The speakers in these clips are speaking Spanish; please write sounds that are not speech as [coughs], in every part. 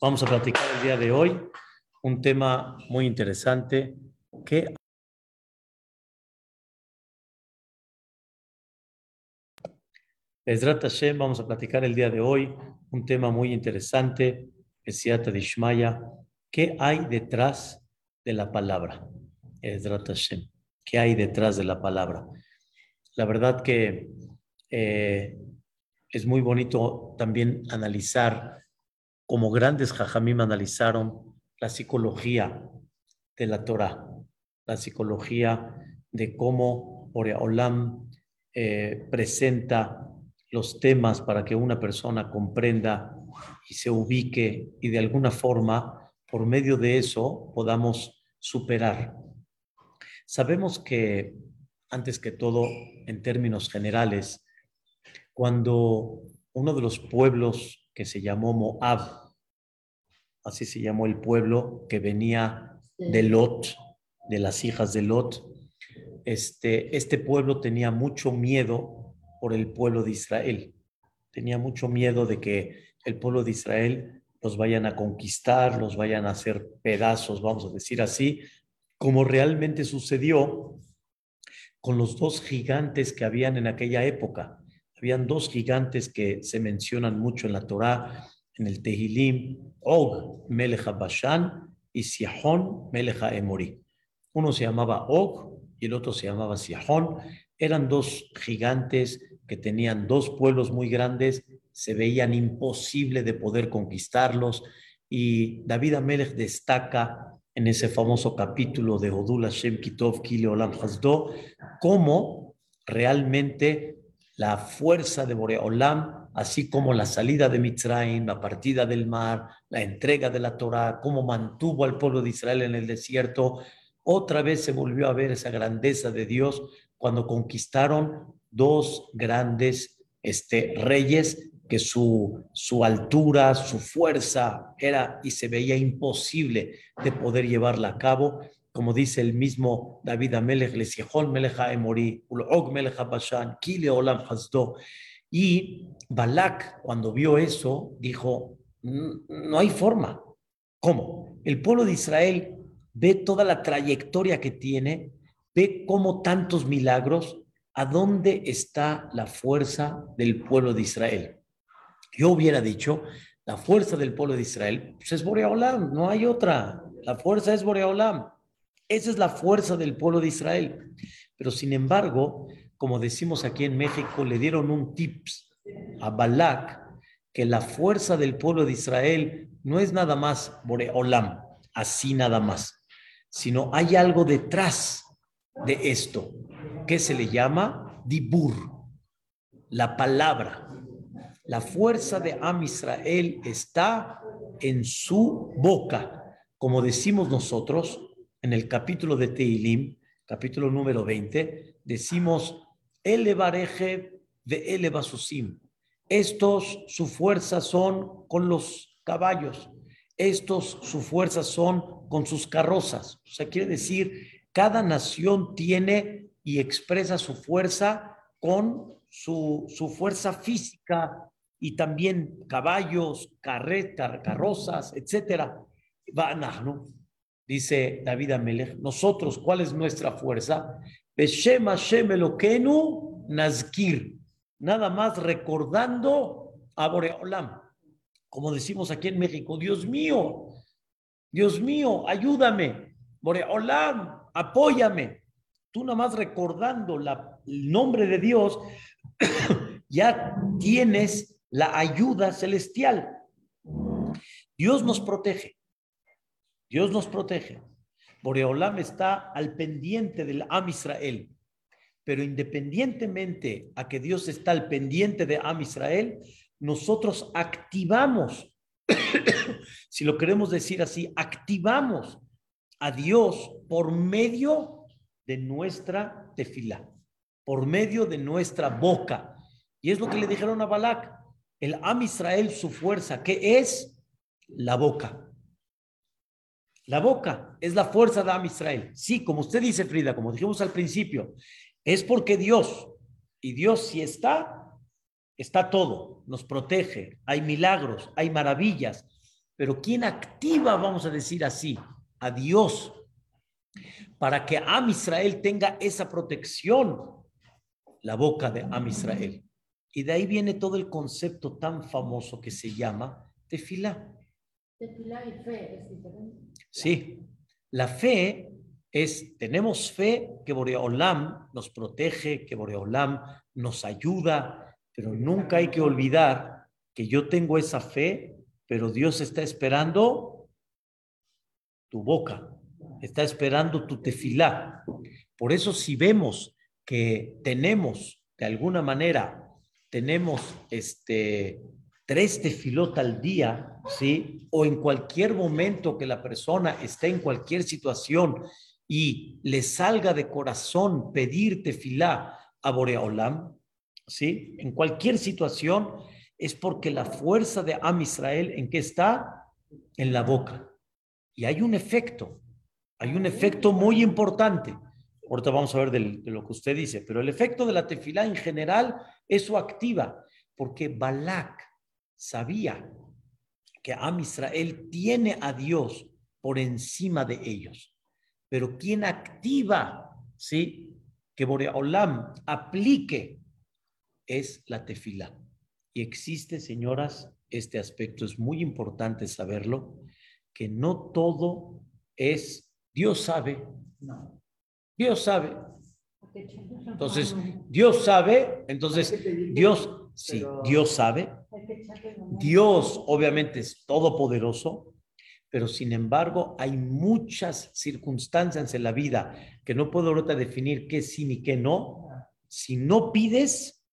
Vamos a platicar el día de hoy un tema muy interesante que Hashem, vamos a platicar el día de hoy un tema muy interesante, Esiata Dishmaya, ¿qué hay detrás de la palabra? Ezrat Hashem, ¿qué hay detrás de la palabra? La verdad que eh, es muy bonito también analizar, como grandes jajamim analizaron la psicología de la Torah, la psicología de cómo Olam eh, presenta los temas para que una persona comprenda y se ubique y de alguna forma, por medio de eso, podamos superar. Sabemos que, antes que todo, en términos generales, cuando uno de los pueblos que se llamó Moab, así se llamó el pueblo que venía de Lot, de las hijas de Lot, este, este pueblo tenía mucho miedo por el pueblo de Israel. Tenía mucho miedo de que el pueblo de Israel los vayan a conquistar, los vayan a hacer pedazos, vamos a decir así, como realmente sucedió con los dos gigantes que habían en aquella época. Habían dos gigantes que se mencionan mucho en la Torá, en el Tehilim, Og, Meleja Bashan, y Siahon, Meleja Emori. Uno se llamaba Og y el otro se llamaba Siahon. Eran dos gigantes que tenían dos pueblos muy grandes, se veían imposible de poder conquistarlos y David Amelech destaca en ese famoso capítulo de Odul Hashem Kitov Kile Olam Hasdo cómo realmente la fuerza de Boreolam, así como la salida de Mitzrayim, la partida del mar, la entrega de la Torah, cómo mantuvo al pueblo de Israel en el desierto, otra vez se volvió a ver esa grandeza de Dios cuando conquistaron dos grandes este, reyes que su, su altura, su fuerza era y se veía imposible de poder llevarla a cabo como dice el mismo David Amelech, Melech Emori, Ulog Melech Bashan, Kile Olam Hasdo. Y Balak, cuando vio eso, dijo, no hay forma. ¿Cómo? El pueblo de Israel ve toda la trayectoria que tiene, ve cómo tantos milagros, ¿a dónde está la fuerza del pueblo de Israel? Yo hubiera dicho, la fuerza del pueblo de Israel pues es Boreolam, no hay otra. La fuerza es Boreolam. Esa es la fuerza del pueblo de Israel. Pero sin embargo, como decimos aquí en México, le dieron un tips a Balak que la fuerza del pueblo de Israel no es nada más Boreolam, así nada más, sino hay algo detrás de esto que se le llama Dibur, la palabra. La fuerza de Am Israel está en su boca. Como decimos nosotros, en el capítulo de Teilim, capítulo número 20, decimos, elevareje de elevasusim. Estos, su fuerza son con los caballos. Estos, su fuerza son con sus carrozas. O sea, quiere decir, cada nación tiene y expresa su fuerza con su, su fuerza física y también caballos, carretas, carrozas, etcétera. dice David Amelech, nosotros, ¿cuál es nuestra fuerza? Beshem Hashem Nazkir, nada más recordando a Boreolam. Como decimos aquí en México, Dios mío, Dios mío, ayúdame, Boreolam, apóyame. Tú nada más recordando el nombre de Dios, [coughs] ya tienes la ayuda celestial. Dios nos protege. Dios nos protege. Boreolam está al pendiente del Am Israel. Pero independientemente a que Dios está al pendiente de Am Israel, nosotros activamos, [coughs] si lo queremos decir así, activamos a Dios por medio de nuestra tefila, por medio de nuestra boca. Y es lo que le dijeron a Balak. El Am Israel, su fuerza, ¿qué es? La boca. La boca es la fuerza de Am Israel. Sí, como usted dice, Frida, como dijimos al principio, es porque Dios, y Dios si está, está todo, nos protege, hay milagros, hay maravillas, pero ¿quién activa, vamos a decir así, a Dios para que Am Israel tenga esa protección? La boca de Am Israel. Y de ahí viene todo el concepto tan famoso que se llama tefilá. Tefilá y fe es diferente. Sí, la fe es, tenemos fe que Boreolam nos protege, que Boreolam nos ayuda, pero nunca hay que olvidar que yo tengo esa fe, pero Dios está esperando tu boca, está esperando tu tefilá. Por eso si vemos que tenemos, de alguna manera, tenemos este, tres tefilot al día, ¿sí? O en cualquier momento que la persona esté en cualquier situación y le salga de corazón pedir tefilá a Boreolam, ¿sí? En cualquier situación es porque la fuerza de Am Israel, ¿en qué está? En la boca. Y hay un efecto, hay un efecto muy importante. Ahorita vamos a ver de lo que usted dice, pero el efecto de la tefilá en general, eso activa, porque Balak sabía que Am Israel tiene a Dios por encima de ellos. Pero quien activa, ¿sí? Que Boreolam aplique es la tefila. Y existe, señoras, este aspecto es muy importante saberlo, que no todo es, Dios sabe, no. Dios sabe. Entonces, Dios sabe, entonces Dios, sí, Dios sabe. Dios obviamente es todopoderoso, pero sin embargo hay muchas circunstancias en la vida que no puedo ahorita definir qué sí ni qué no. Si no pides,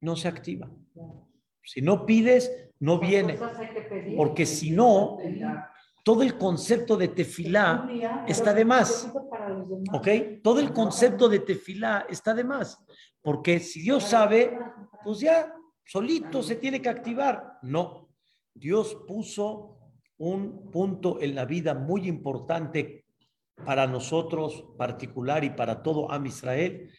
no se activa. Si no pides, no viene. Porque si no, todo el concepto de tefilá está de más. ¿Ok? Todo el concepto de tefilá está de más. Porque si Dios sabe, pues ya solito se tiene que activar. No. Dios puso un punto en la vida muy importante para nosotros particular y para todo Am Israel,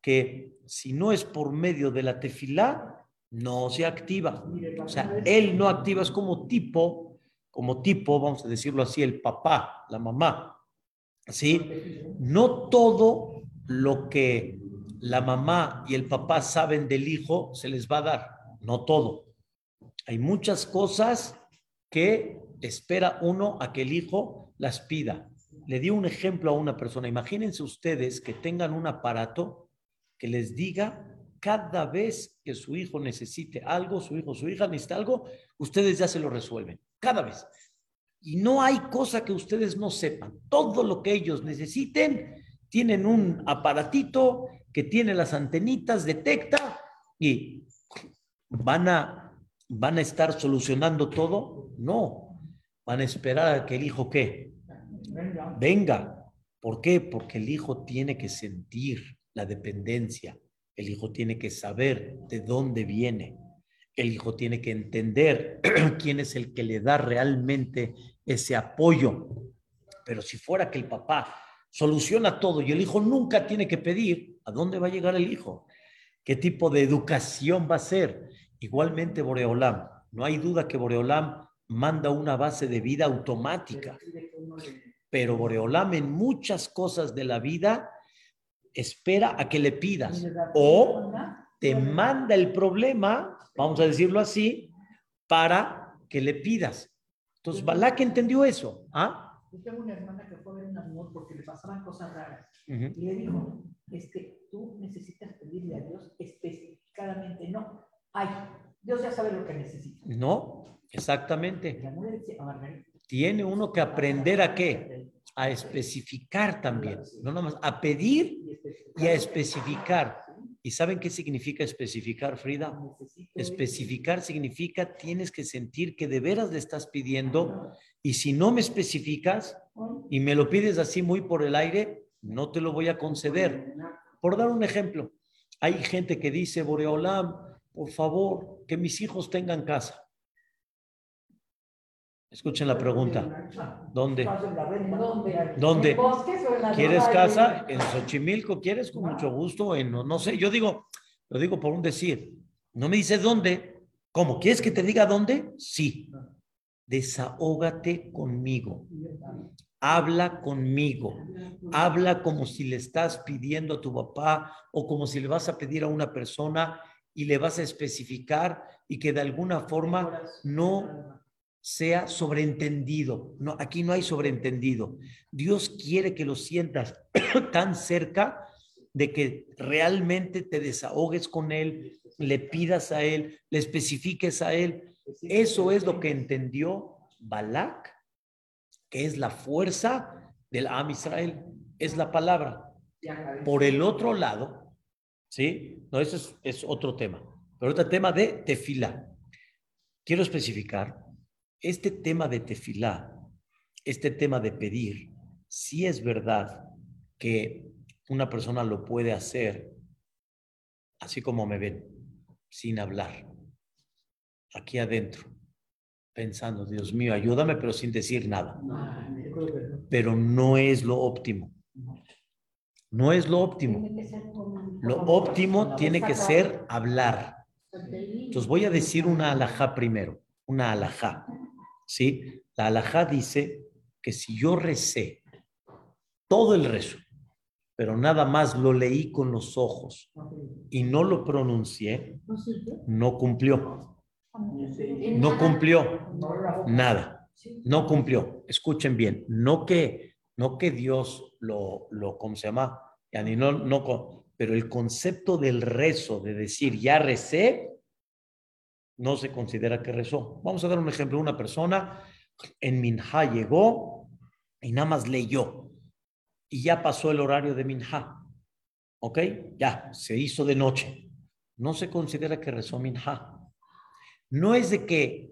que si no es por medio de la tefilá, no se activa. O sea, él no activa, es como tipo como tipo, vamos a decirlo así, el papá, la mamá. ¿Sí? No todo lo que la mamá y el papá saben del hijo se les va a dar, no todo. Hay muchas cosas que espera uno a que el hijo las pida. Le di un ejemplo a una persona. Imagínense ustedes que tengan un aparato que les diga cada vez que su hijo necesite algo, su hijo, su hija necesita algo, ustedes ya se lo resuelven cada vez. Y no hay cosa que ustedes no sepan. Todo lo que ellos necesiten, tienen un aparatito que tiene las antenitas, detecta y van a, van a estar solucionando todo. No, van a esperar a que el hijo qué? Venga. ¿Por qué? Porque el hijo tiene que sentir la dependencia. El hijo tiene que saber de dónde viene. El hijo tiene que entender [clears throat] quién es el que le da realmente ese apoyo. Pero si fuera que el papá soluciona todo y el hijo nunca tiene que pedir, ¿a dónde va a llegar el hijo? ¿Qué tipo de educación va a ser? Igualmente Boreolam. No hay duda que Boreolam manda una base de vida automática. Pero Boreolam en muchas cosas de la vida espera a que le pidas o te manda el problema vamos a decirlo así, para que le pidas. Entonces, Balak entendió eso. ¿ah? Yo tengo una hermana que fue a ver un amor porque le pasaban cosas raras. Y le dijo, este, tú necesitas pedirle a Dios específicamente. No, ay, Dios ya sabe lo que necesita. No, exactamente. Tiene uno que aprender a qué? A especificar también. No nomás, a pedir y a especificar. ¿Y saben qué significa especificar, Frida? Especificar significa tienes que sentir que de veras le estás pidiendo y si no me especificas y me lo pides así muy por el aire, no te lo voy a conceder. Por dar un ejemplo, hay gente que dice, Boreolam, por favor, que mis hijos tengan casa. Escuchen la pregunta. ¿Dónde? ¿Dónde? ¿Quieres casa? En Xochimilco, ¿quieres? Con mucho gusto. En, no sé, yo digo, lo digo por un decir. No me dice dónde. ¿Cómo? ¿Quieres que te diga dónde? Sí. Desahógate conmigo. Habla conmigo. Habla como si le estás pidiendo a tu papá o como si le vas a pedir a una persona y le vas a especificar y que de alguna forma no sea sobreentendido. No, aquí no hay sobreentendido. Dios quiere que lo sientas [clears throat] tan cerca de que realmente te desahogues con Él, le pidas a Él, le especifiques a Él. Eso es lo que entendió Balak, que es la fuerza del Am Israel, es la palabra. Por el otro lado, ¿sí? No, eso es, es otro tema. Pero otro tema de tefila. Quiero especificar, este tema de tefilá, este tema de pedir, si es verdad que una persona lo puede hacer así como me ven, sin hablar, aquí adentro, pensando, Dios mío, ayúdame, pero sin decir nada. Pero no es lo óptimo. No es lo óptimo. Lo óptimo tiene que ser hablar. Entonces voy a decir una alajá primero, una alajá. ¿Sí? La alajá dice que si yo recé todo el rezo, pero nada más lo leí con los ojos y no lo pronuncié, no cumplió. No cumplió nada. No cumplió. Escuchen bien, no que, no que Dios lo, lo, ¿cómo se llama? No, no, pero el concepto del rezo, de decir ya recé, no se considera que rezó. Vamos a dar un ejemplo. Una persona en Minha llegó y nada más leyó y ya pasó el horario de Minha. ¿Ok? Ya, se hizo de noche. No se considera que rezó Minha. No es de que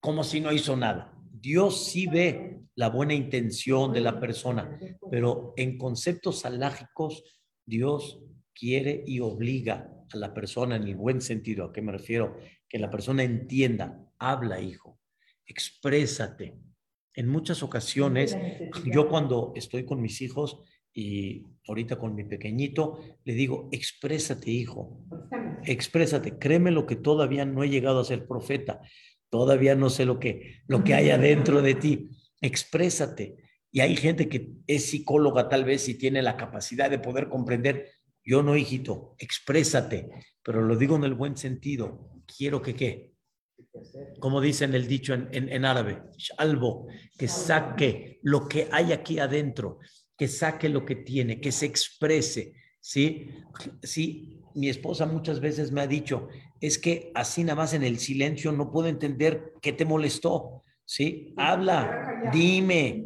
como si no hizo nada. Dios sí ve la buena intención de la persona, pero en conceptos alágicos, Dios quiere y obliga a la persona en el buen sentido. ¿A qué me refiero? Que la persona entienda, habla, hijo, exprésate, en muchas ocasiones, yo cuando estoy con mis hijos y ahorita con mi pequeñito, le digo, exprésate, hijo, exprésate, créeme lo que todavía no he llegado a ser profeta, todavía no sé lo que, lo que hay adentro de ti, exprésate. Y hay gente que es psicóloga tal vez y tiene la capacidad de poder comprender, yo no, hijito, exprésate, pero lo digo en el buen sentido, quiero que qué, como dicen el dicho en, en, árabe, algo que saque lo que hay aquí adentro, que saque lo que tiene, que se exprese, ¿sí? Sí, mi esposa muchas veces me ha dicho, es que así nada más en el silencio no puedo entender qué te molestó, ¿sí? Habla, dime,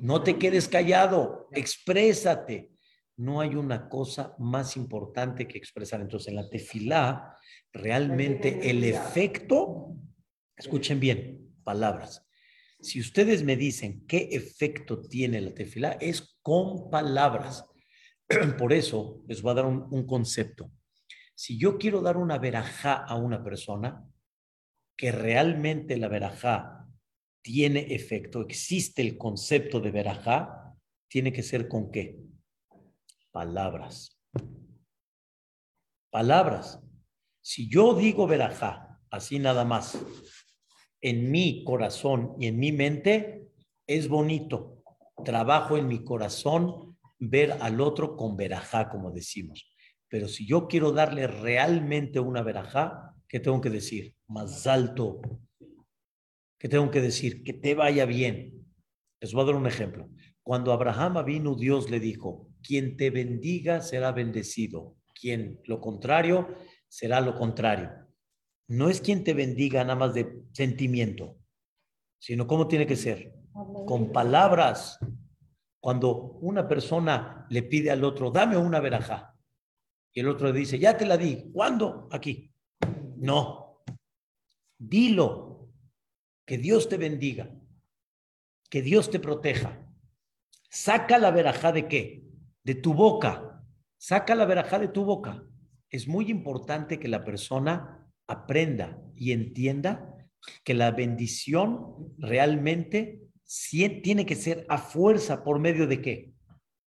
no te quedes callado, exprésate. No hay una cosa más importante que expresar. Entonces, en la tefilá, realmente el efecto, escuchen bien, palabras. Si ustedes me dicen qué efecto tiene la tefilá, es con palabras. [clears throat] Por eso les voy a dar un, concepto. Si yo quiero dar una verajá a una persona, que realmente la verajá tiene efecto, existe el concepto de verajá, tiene que ser con qué? Palabras. Palabras. Si yo digo verajá, así nada más, en mi corazón y en mi mente, es bonito. Trabajo en mi corazón ver al otro con verajá, como decimos. Pero si yo quiero darle realmente una verajá, ¿qué tengo que decir? Más alto. ¿Qué tengo que decir? Que te vaya bien. Les voy a dar un ejemplo. Cuando Abraham vino, Dios le dijo, quien te bendiga será bendecido. Quien lo contrario será lo contrario. No es quien te bendiga nada más de sentimiento, sino cómo tiene que ser. Con palabras. Cuando una persona le pide al otro, dame una verajá, y el otro le dice, ya te la di, ¿cuándo? Aquí. No. Dilo. Que Dios te bendiga. Que Dios te proteja. Saca la verajá de qué? De tu boca. Saca la verajá de tu boca es muy importante que la persona aprenda y entienda que la bendición realmente tiene que ser a fuerza por medio de qué?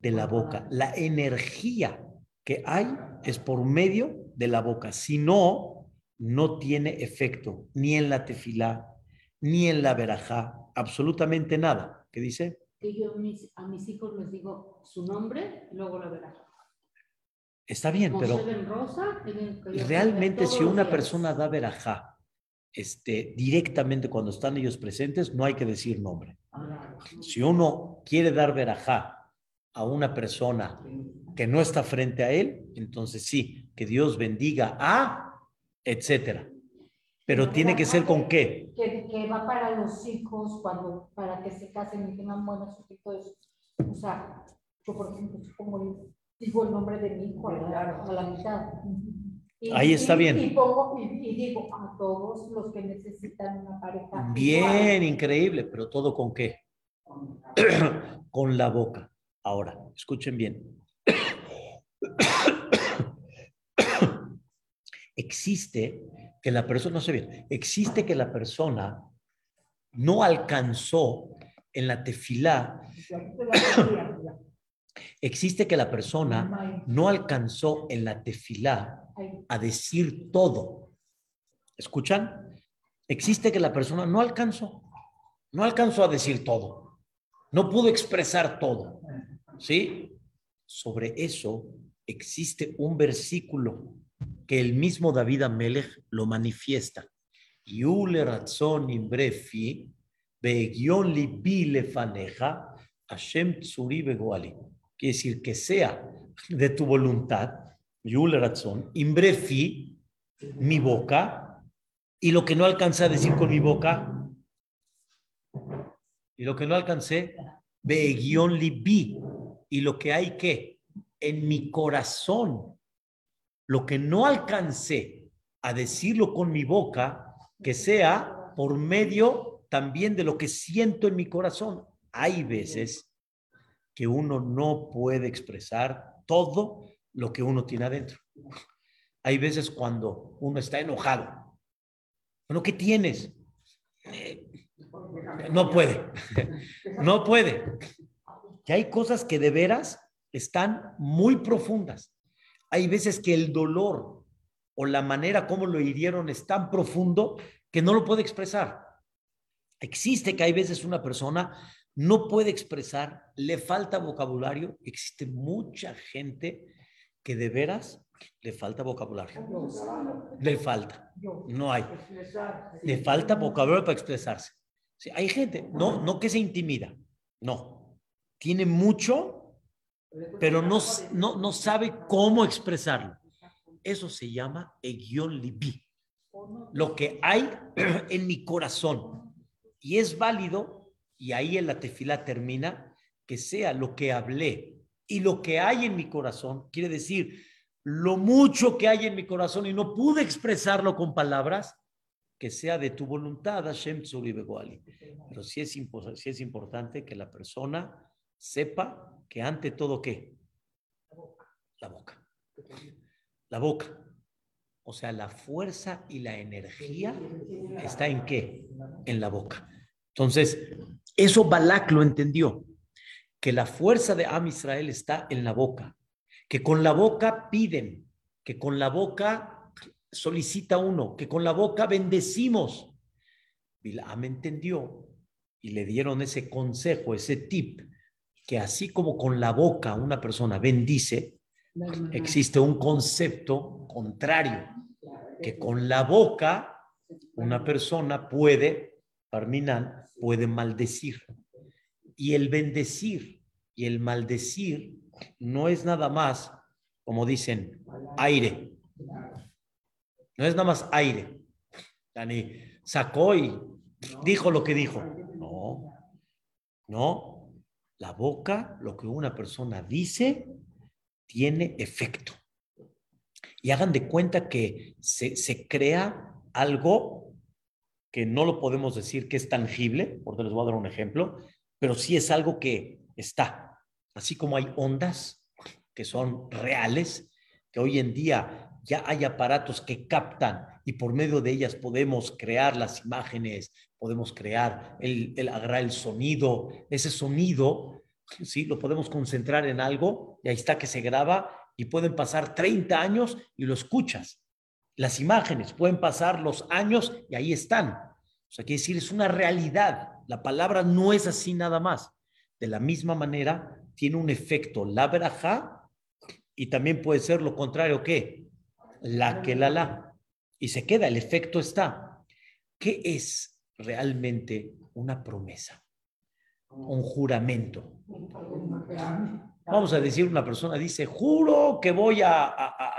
De la boca. La energía que hay es por medio de la boca. Si no, no tiene efecto ni en la tefilá, ni en la verajá, absolutamente nada. ¿Qué dice? Que yo a mis hijos les digo su nombre y luego la verajá. Está bien, pero realmente si una persona da verajá este, directamente cuando están ellos presentes, no hay que decir nombre. Si uno quiere dar verajá a una persona que no está frente a él, entonces sí, que Dios bendiga a, etcétera. Pero tiene que ser con qué? Que, va para los hijos, cuando, para que se casen y tengan buenos hijos. O sea, yo por ejemplo, como digo el nombre de mi hijo a la, mitad. Ahí está bien. Y, pongo, y, digo a todos los que necesitan una pareja. Bien, increíble, pero todo con qué? [clears throat] con la boca. Ahora, escuchen bien. [clears throat] existe que la persona, no sé bien, existe que la persona no alcanzó en la tefilá, existe que la persona no alcanzó en la tefilá a decir todo. ¿Escuchan? Existe que la persona no alcanzó, no alcanzó a decir todo, no pudo expresar todo. ¿Sí? Sobre eso existe un versículo que el mismo David Amelech lo manifiesta. Yule razón imbrefi, begion libi lefaneja, Hashem tsuri begoali. Quiere decir que sea de tu voluntad, Yule razón, imbrefi, mi boca, y lo que no alcancé a decir con mi boca, y lo que no alcancé, begion libi, y lo que hay que en mi corazón lo que no alcancé a decirlo con mi boca, que sea por medio también de lo que siento en mi corazón. Hay veces que uno no puede expresar todo lo que uno tiene adentro. Hay veces cuando uno está enojado. Bueno, ¿qué tienes? No puede. [laughs] No puede. Que hay cosas que de veras están muy profundas. Hay veces que el dolor o la manera como lo hirieron es tan profundo que no lo puede expresar. Existe que hay veces una persona no puede expresar, le falta vocabulario. Existe mucha gente que de veras le falta vocabulario. Le falta. No hay. Le falta vocabulario para expresarse. hay gente, no, no que se intimida, no. Tiene mucho, pero no, no, no sabe cómo expresarlo. Eso se llama Egion Libi, lo que hay [clears throat] en mi corazón. Y es válido, y ahí en la tefila termina, que sea lo que hablé y lo que hay en mi corazón, quiere decir, lo mucho que hay en mi corazón y no pude expresarlo con palabras, que sea de tu voluntad, Hashem Pero sí es, sí es importante que la persona sepa que ante todo, ¿qué? La boca. La boca. O sea, la fuerza y la energía está en qué? En la boca. Entonces, eso Balak lo entendió, que la fuerza de Am Israel está en la boca, que con la boca piden, que con la boca solicita uno, que con la boca bendecimos. Bilam entendió y le dieron ese consejo, ese tip que así como con la boca una persona bendice, existe un concepto contrario, que con la boca una persona puede, Parminan, puede maldecir. Y el bendecir y el maldecir no es nada más, como dicen, aire. No es nada más aire. Dani sacó y dijo lo que dijo. No, no. La boca, lo que una persona dice, tiene efecto. Y hagan de cuenta que se, crea algo que no lo podemos decir que es tangible, porque les voy a dar un ejemplo, pero sí es algo que está. Así como hay ondas que son reales, que hoy en día ya hay aparatos que captan y por medio de ellas podemos crear las imágenes, podemos crear el, el agarrar el sonido, ese sonido, sí, lo podemos concentrar en algo y ahí está que se graba y pueden pasar 30 años y lo escuchas. Las imágenes pueden pasar los años y ahí están. O sea, quiere decir, es una realidad. La palabra no es así nada más. De la misma manera, tiene un efecto la verajá y también puede ser lo contrario que la que la la. Y se queda, el efecto está. ¿Qué es realmente una promesa? Un juramento. Vamos a decir, una persona dice, juro que voy a,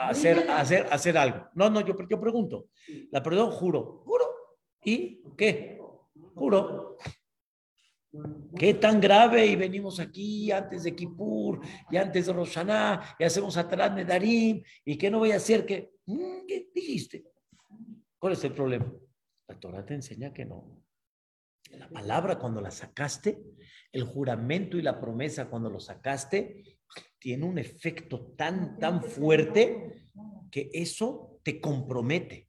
hacer, hacer, hacer algo. No, no, yo, yo pregunto. La perdón, juro. ¿Juro? ¿Y qué? Juro. ¿Qué tan grave? Y venimos aquí antes de Kippur y antes de Roshaná y hacemos atrás de Darim y que no voy a hacer que... Mm, ¿Qué dijiste? ¿Cuál es el problema? La Torah te enseña que no. La palabra cuando la sacaste, el juramento y la promesa cuando lo sacaste, tiene un efecto tan, tan fuerte que eso te compromete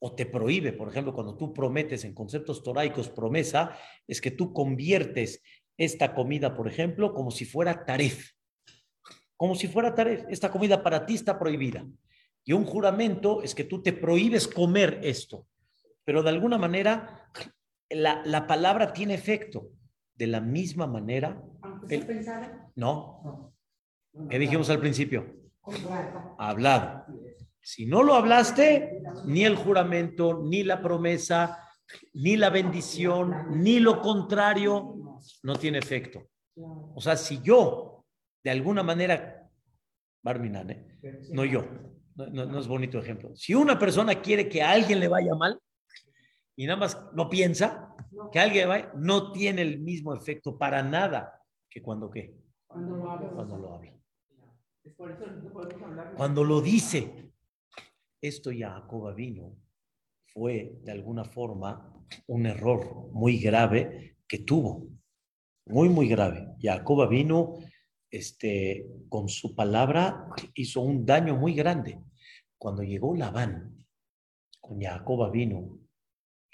o te prohíbe. Por ejemplo, cuando tú prometes en conceptos toraicos promesa, es que tú conviertes esta comida, por ejemplo, como si fuera taref. Como si fuera taref. Esta comida para ti está prohibida. Y un juramento es que tú te prohíbes comer esto. Pero de alguna manera la, palabra tiene efecto. De la misma manera. no. ¿Qué dijimos al principio? Hablado. Si no lo hablaste, ni el juramento, ni la promesa, ni la bendición, ni lo contrario, no tiene efecto. O sea, si yo, de alguna manera, Barminan, no yo, no, no, es bonito ejemplo. Si una persona quiere que a alguien le vaya mal, y nada más no piensa que alguien vaya, no tiene el mismo efecto para nada que cuando qué. Cuando lo habla. Cuando lo habla. Cuando lo dice. Esto ya Jacob vino fue de alguna forma un error muy grave que tuvo. Muy, muy grave. Jacob vino este, con su palabra hizo un daño muy grande. Cuando llegó Labán con Jacob vino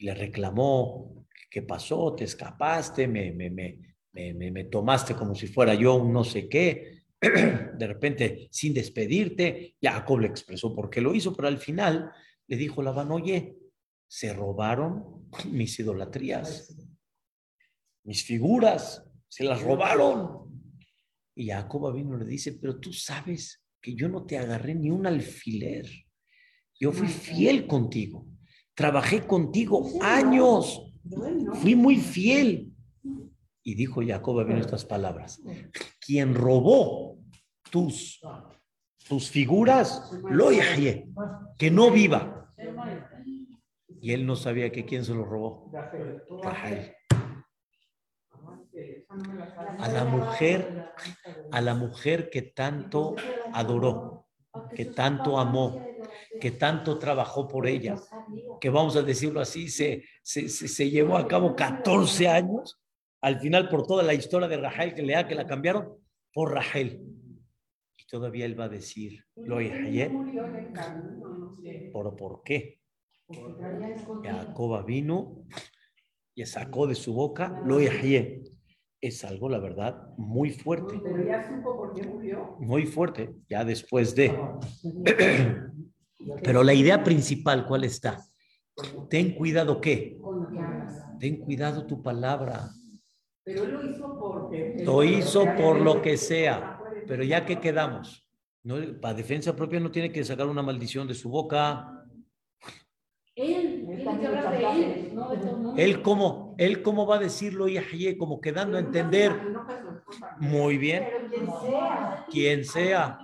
le reclamó, ¿qué pasó? ¿Te escapaste? ¿Me, me, me, me, tomaste como si fuera yo un no sé qué? [clears throat] De repente, sin despedirte, Jacob le expresó por qué lo hizo, pero al final le dijo Labán, oye, se robaron mis idolatrías, mis figuras, se las robaron. Y Jacob vino y le dice, pero tú sabes que yo no te agarré ni un alfiler. Yo fui fiel contigo. Trabajé contigo años. Fui muy fiel. Y dijo Jacob bien estas palabras. Quien robó tus, tus figuras, lo que no viva. Y él no sabía que quién se lo robó. A la mujer, a la mujer que tanto adoró, que tanto amó, que tanto trabajó por ella, que vamos a decirlo así, se, se, llevó a cabo 14 años, al final por toda la historia de Rahel que lea que la cambiaron, por Rahel. Y todavía él va a decir, lo ¿Por, ¿Por qué? Jacoba vino y sacó de su boca, lo es algo, la verdad, muy fuerte. Pero ya supo por qué murió. Muy fuerte, ya después de. [clears throat] Pero la idea principal, ¿cuál está? Ten cuidado qué. Ten cuidado tu palabra. Pero él lo hizo porque... Lo hizo por lo que sea. Pero ya que quedamos. No, para defensa propia no tiene que sacar una maldición de su boca. Él, él, él cómo, él cómo va a decirlo y como quedando a entender. Muy bien. Quien sea.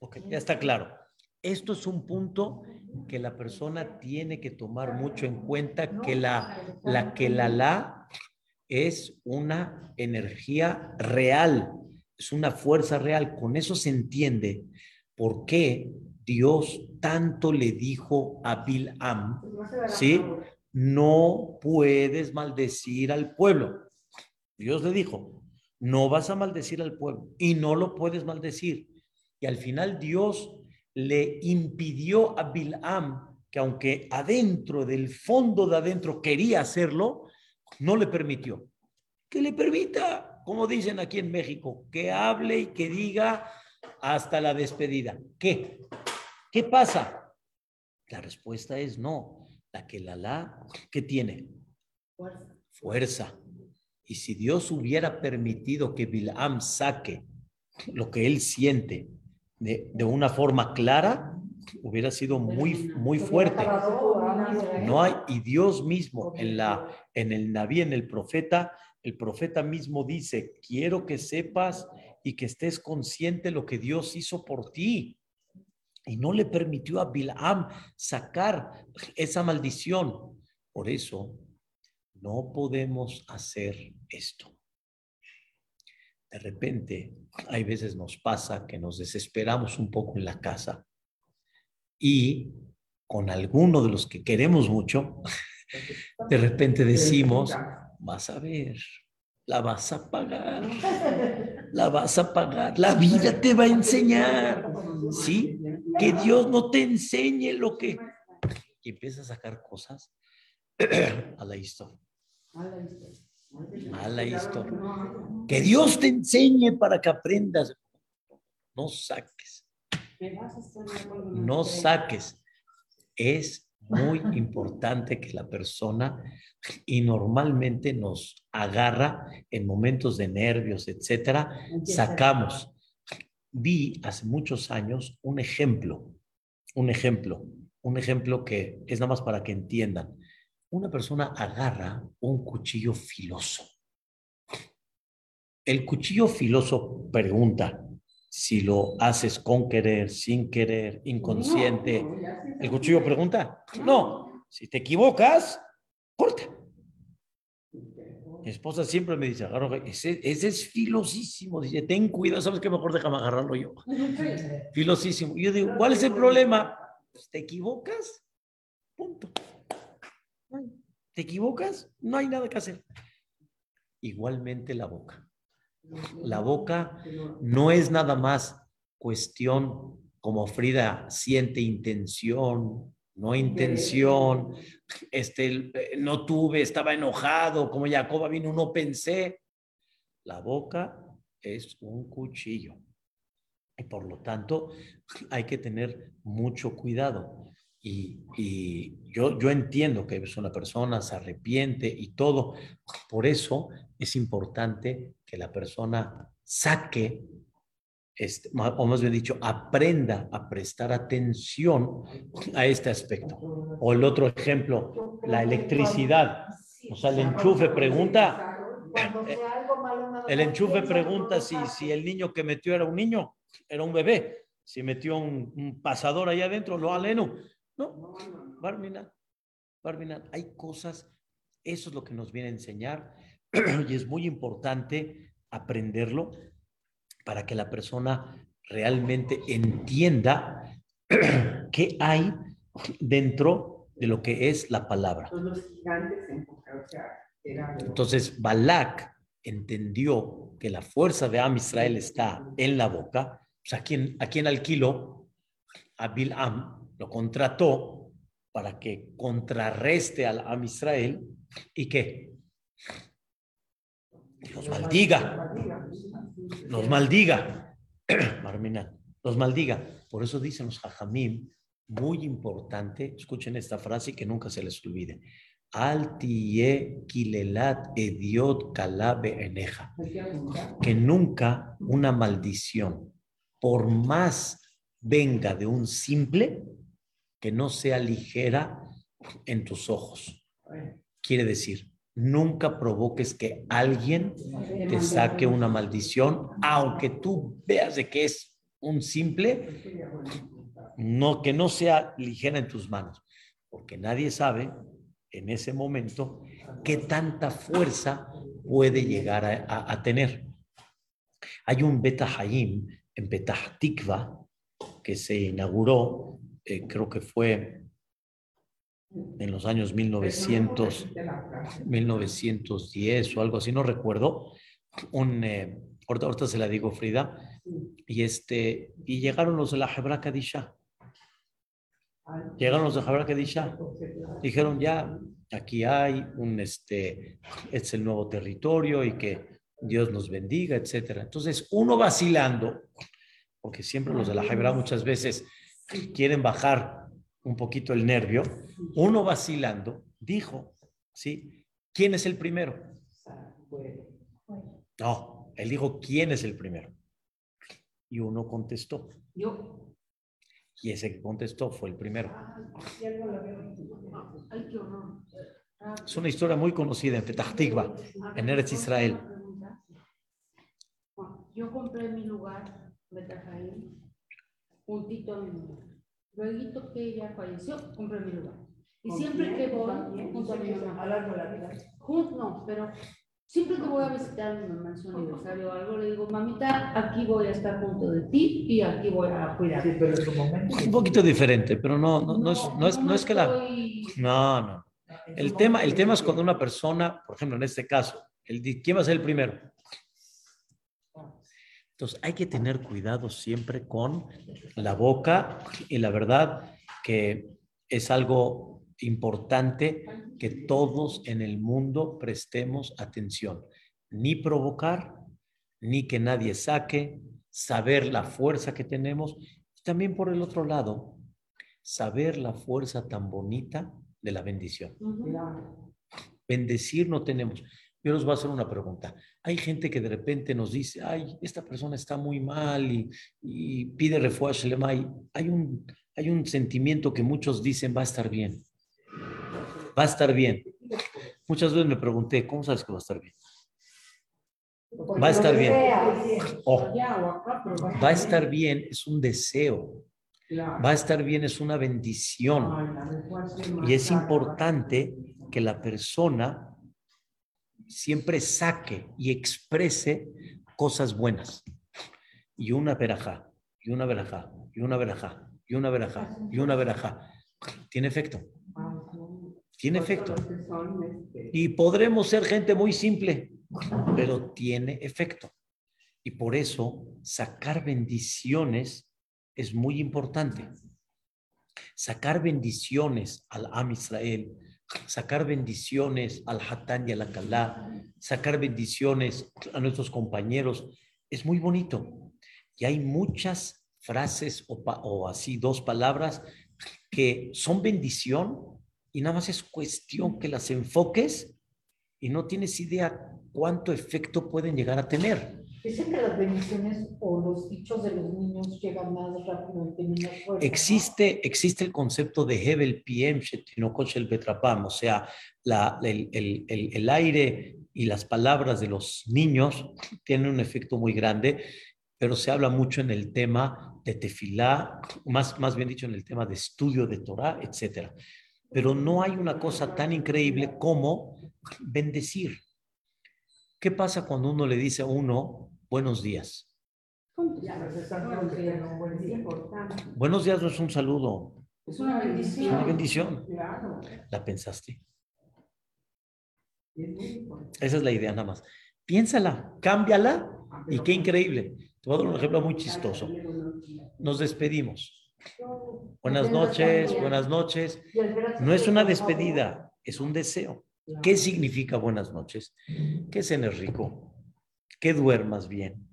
Ok, ya está claro. Esto es un punto que la persona tiene que tomar mucho en cuenta que la, la que la la es una energía real, es una fuerza real. Con eso se entiende por qué Dios tanto le dijo a Bilam, ¿sí? No puedes maldecir al pueblo. Dios le dijo, no vas a maldecir al pueblo y no lo puedes maldecir. Y al final Dios le impidió a Bilam que aunque adentro del fondo de adentro quería hacerlo, no le permitió. Que le permita, como dicen aquí en México, que hable y que diga hasta la despedida. ¿Qué? ¿Qué pasa? La respuesta es no. La que la la, ¿qué tiene? Fuerza. Fuerza. Y si Dios hubiera permitido que Bilam saque lo que él siente de, una forma clara, hubiera sido muy, muy fuerte. No hay, y Dios mismo en, la, en el Naví, en el profeta, el profeta mismo dice, quiero que sepas y que estés consciente lo que Dios hizo por ti. Y no le permitió a Bilam sacar esa maldición. Por eso no podemos hacer esto. De repente, hay veces nos pasa que nos desesperamos un poco en la casa y con alguno de los que queremos mucho, [laughs] de repente decimos, vas a ver, la vas a pagar, la vas a pagar, la vida te va a enseñar, ¿sí? Que Dios no te enseñe lo que... Y empieza a sacar cosas [clears throat] a la historia. A la historia. Que Dios te enseñe para que aprendas. No saques. No saques. Es muy importante que la persona, y normalmente nos agarra en momentos de nervios, etcétera, sacamos. Vi hace muchos años un ejemplo, un ejemplo, un ejemplo que es nada más para que entiendan. Una persona agarra un cuchillo filoso. El cuchillo filoso pregunta, si lo haces con querer, sin querer, inconsciente. ¿El cuchillo pregunta? No. Si te equivocas, corta. Mi esposa siempre me dice, ese, ese es filosísimo. Dice, ten cuidado, ¿sabes qué? Mejor déjame agarrarlo yo. Filosísimo. Y yo digo, ¿cuál es el problema? Pues, ¿Te equivocas? Punto. ¿Te equivocas? No hay nada que hacer. Igualmente la boca. La boca no es nada más cuestión como Frida siente intención, no intención, este, no tuve, estaba enojado, como Jacoba vino, no pensé. La boca es un cuchillo. Y por lo tanto, hay que tener mucho cuidado. Y, y, yo, yo entiendo que es una persona, se arrepiente y todo. Por eso es importante que la persona saque, este, o más bien dicho, aprenda a prestar atención a este aspecto. O el otro ejemplo, la electricidad. O sea, el enchufe pregunta, [clears throat] el enchufe pregunta si, si el niño que metió era un niño, era un bebé. Si metió un, pasador ahí adentro, lo aleno. No, Barminan, hay cosas, eso es lo que nos viene a enseñar [clears throat] y es muy importante aprenderlo para que la persona realmente entienda [clears throat] qué hay dentro de lo que es la palabra. Entonces, Balak entendió que la fuerza de Am Israel está en la boca. Pues, ¿a quién, a quién alquiló? A Bilam lo contrató para que contrarreste al Am Israel y que los maldiga, los maldiga, [clears throat] Marmina, los maldiga. Por eso dicen los hajamim, muy importante, escuchen esta frase que nunca se les olvide. Altie kilelat ediot kalabe eneja. Que nunca una maldición, por más venga de un simple, que no sea ligera en tus ojos. Quiere decir, Nunca provoques que alguien te saque una maldición, aunque tú veas de que es un simple, no, que no sea ligera en tus manos, porque nadie sabe en ese momento qué tanta fuerza puede llegar a, tener. Hay un Beta Haim en Petah Tikva que se inauguró, eh, creo que fue en los años 1900, 1910 o algo así, no recuerdo. Un, eh, ahorita, se la digo Frida, y, este, y llegaron los de la Hebra Kadisha. Llegaron los de Hebra Kadisha. Dijeron ya, aquí hay un, este, es el nuevo territorio y que Dios nos bendiga, etcétera. Entonces, uno vacilando, porque siempre los de la Hebra muchas veces quieren bajar un poquito el nervio, uno vacilando, dijo, ¿sí? ¿Quién es el primero? No, él dijo, ¿quién es el primero? Y uno contestó. Yo. Y ese que contestó fue el primero. Es una historia muy conocida en Petah Tikva, en Eretz Israel. Yo compré mi lugar, Betajaín, juntito a mi lugar. Luego que ella falleció, compré mi lugar. Y siempre que voy, junto a mi mamá. Junto, no, pero siempre que voy a visitar a mi mamá en su aniversario o algo, le digo, mamita, aquí voy a estar junto de ti y aquí voy a cuidar. Sí, pero Un poquito diferente, pero no, no, no, es, no, es, no es que la... No, no. El tema, el tema es cuando una persona, por ejemplo, en este caso, el, ¿quién va a ser el primero? Entonces, hay que tener cuidado siempre con la boca y la verdad que es algo importante que todos en el mundo prestemos atención. Ni provocar, ni que nadie saque, saber la fuerza que tenemos. Y también por el otro lado, saber la fuerza tan bonita de la bendición. Bendecir no tenemos. Yo les voy a hacer una pregunta. Hay gente que de repente nos dice, ay, esta persona está muy mal y, pide refuerzo. Hay un, hay un sentimiento que muchos dicen, va a estar bien. Va a estar bien. Muchas veces me pregunté, ¿cómo sabes que va a estar bien? Va a estar bien. va a estar bien es un deseo. Va a estar bien es una bendición. Y es importante que la persona siempre saque y exprese cosas buenas. Y una verajá, y una verajá, y una verajá, y una verajá, y una verajá. Tiene efecto. Tiene efecto. Y podremos ser gente muy simple, pero tiene efecto. Y por eso sacar bendiciones es muy importante. Sacar bendiciones al Am Israel, sacar bendiciones al Hatán y al Akalá, sacar bendiciones a nuestros compañeros, es muy bonito. Y hay muchas frases o, así dos palabras que son bendición y nada más es cuestión que las enfoques y no tienes idea cuánto efecto pueden llegar a tener. Dicen que las bendiciones o los dichos de los niños llegan más rápido Existe, existe el concepto de Hebel Piem el Betrapam, o sea, la, el, el, el, el, aire y las palabras de los niños tienen un efecto muy grande, pero se habla mucho en el tema de tefilá, más, más bien dicho en el tema de estudio de Torah, etc. Pero no hay una cosa tan increíble como bendecir. ¿Qué pasa cuando uno le dice a uno, buenos días. Buenos días no es un saludo. Es una bendición. Es una bendición. ¿La pensaste? Esa es la idea nada más. Piénsala, cámbiala y qué increíble. Te voy a dar un ejemplo muy chistoso. Nos despedimos. Buenas noches, buenas noches. No es una despedida, es un deseo. ¿Qué significa buenas noches? Que cenes rico, que duermas bien,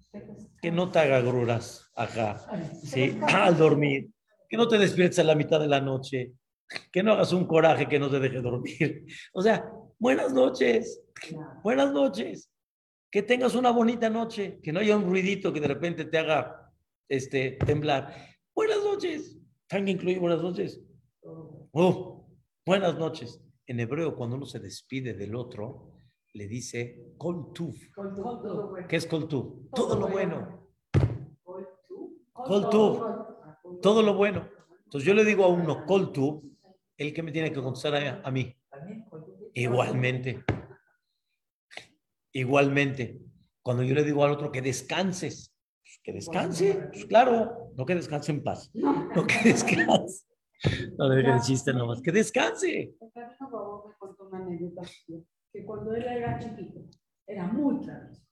que no te haga gruras ajá, ¿sí? [laughs] al dormir, que no te despiertes a la mitad de la noche, que no hagas un coraje que no te deje dormir. [laughs] O sea, buenas noches, buenas noches, que tengas una bonita noche, que no haya un ruidito que de repente te haga este, temblar. Buenas noches, también incluye buenas noches. Oh, buenas noches. En hebreo, cuando uno se despide del otro, le dice Kol ¿Qué es Kol Todo lo bueno. Kol Todo lo bueno. Entonces yo le digo a uno Kol el que me tiene que contestar a, mí. Igualmente. Igualmente. Cuando yo le digo al otro que descanses, pues, que descanse, pues claro, no que descanse en paz, no. Que descanse. No le dejen chiste nomás, que descanse que cuando él era chiquito era muy travieso.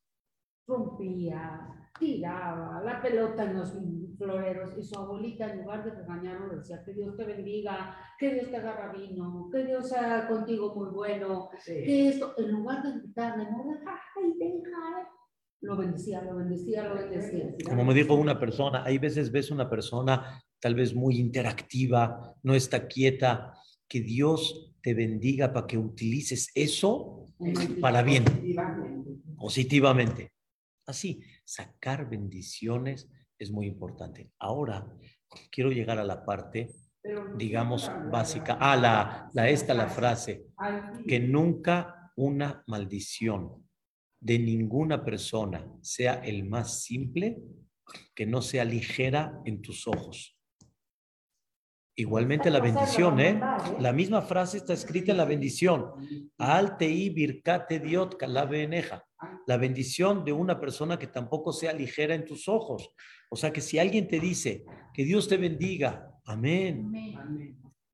Rompía, tiraba la pelota en los floreros y su abuelita en lugar de regañarlo decía que Dios te bendiga, que Dios te agarra vino, que Dios sea contigo muy bueno, que esto, en lugar de gritarle, no, ay, deja, lo bendecía, lo bendecía, lo bendecía. Como me dijo una persona, hay veces ves una persona tal vez muy interactiva, no está quieta. Que Dios te bendiga para que utilices eso para bien, positivamente. Así, sacar bendiciones es muy importante. Ahora quiero llegar a la parte, digamos, básica. Ah, la, la esta, la frase, que nunca una maldición de ninguna persona sea el más simple, que no sea ligera en tus ojos. Igualmente la bendición, ¿eh? La misma frase está escrita en la bendición. Altei birkate diot beneja. La bendición de una persona que tampoco sea ligera en tus ojos. O sea que si alguien te dice que Dios te bendiga, amén.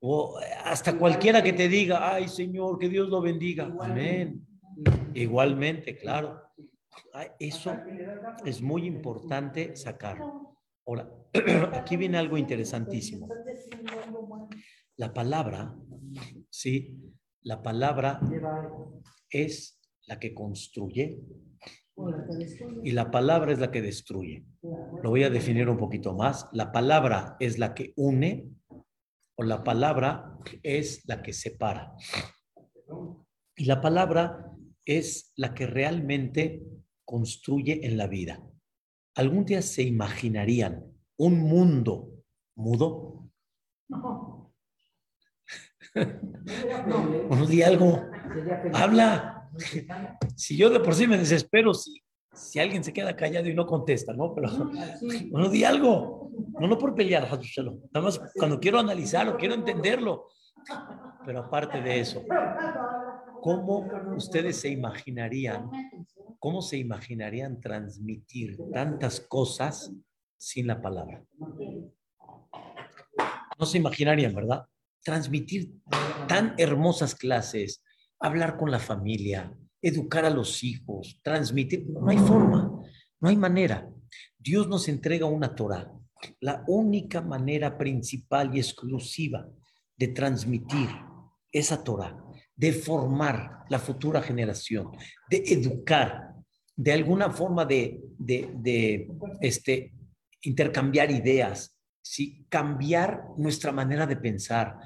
O hasta cualquiera que te diga, ay Señor, que Dios lo bendiga, amén. Igualmente, claro. Eso es muy importante sacar. Ahora, [clears throat] aquí viene algo interesantísimo. La palabra, sí, la palabra es la que construye y la palabra es la que destruye. Lo voy a definir un poquito más. La palabra es la que une o la palabra es la que separa. Y la palabra es la que realmente construye en la vida. ¿Algún día se imaginarían un mundo mudo? No. [laughs] no, di algo. Habla. [laughs] Si yo de por sí me desespero, si, si alguien se queda callado y no contesta, ¿no? Pero, [laughs] no di algo. No, no por pelear, Nada más cuando quiero analizarlo, quiero entenderlo. Pero aparte de eso, ¿cómo ustedes se imaginarían ¿Cómo se imaginarían transmitir tantas cosas sin la palabra? No se imaginarían, ¿verdad? Transmitir tan hermosas clases, hablar con la familia, educar a los hijos, transmitir. No hay forma, no hay manera. Dios nos entrega una Torah, la única manera principal y exclusiva de transmitir esa Torah, de formar la futura generación, de educar, de alguna forma de, de, este, intercambiar ideas, ¿sí? cambiar nuestra manera de pensar,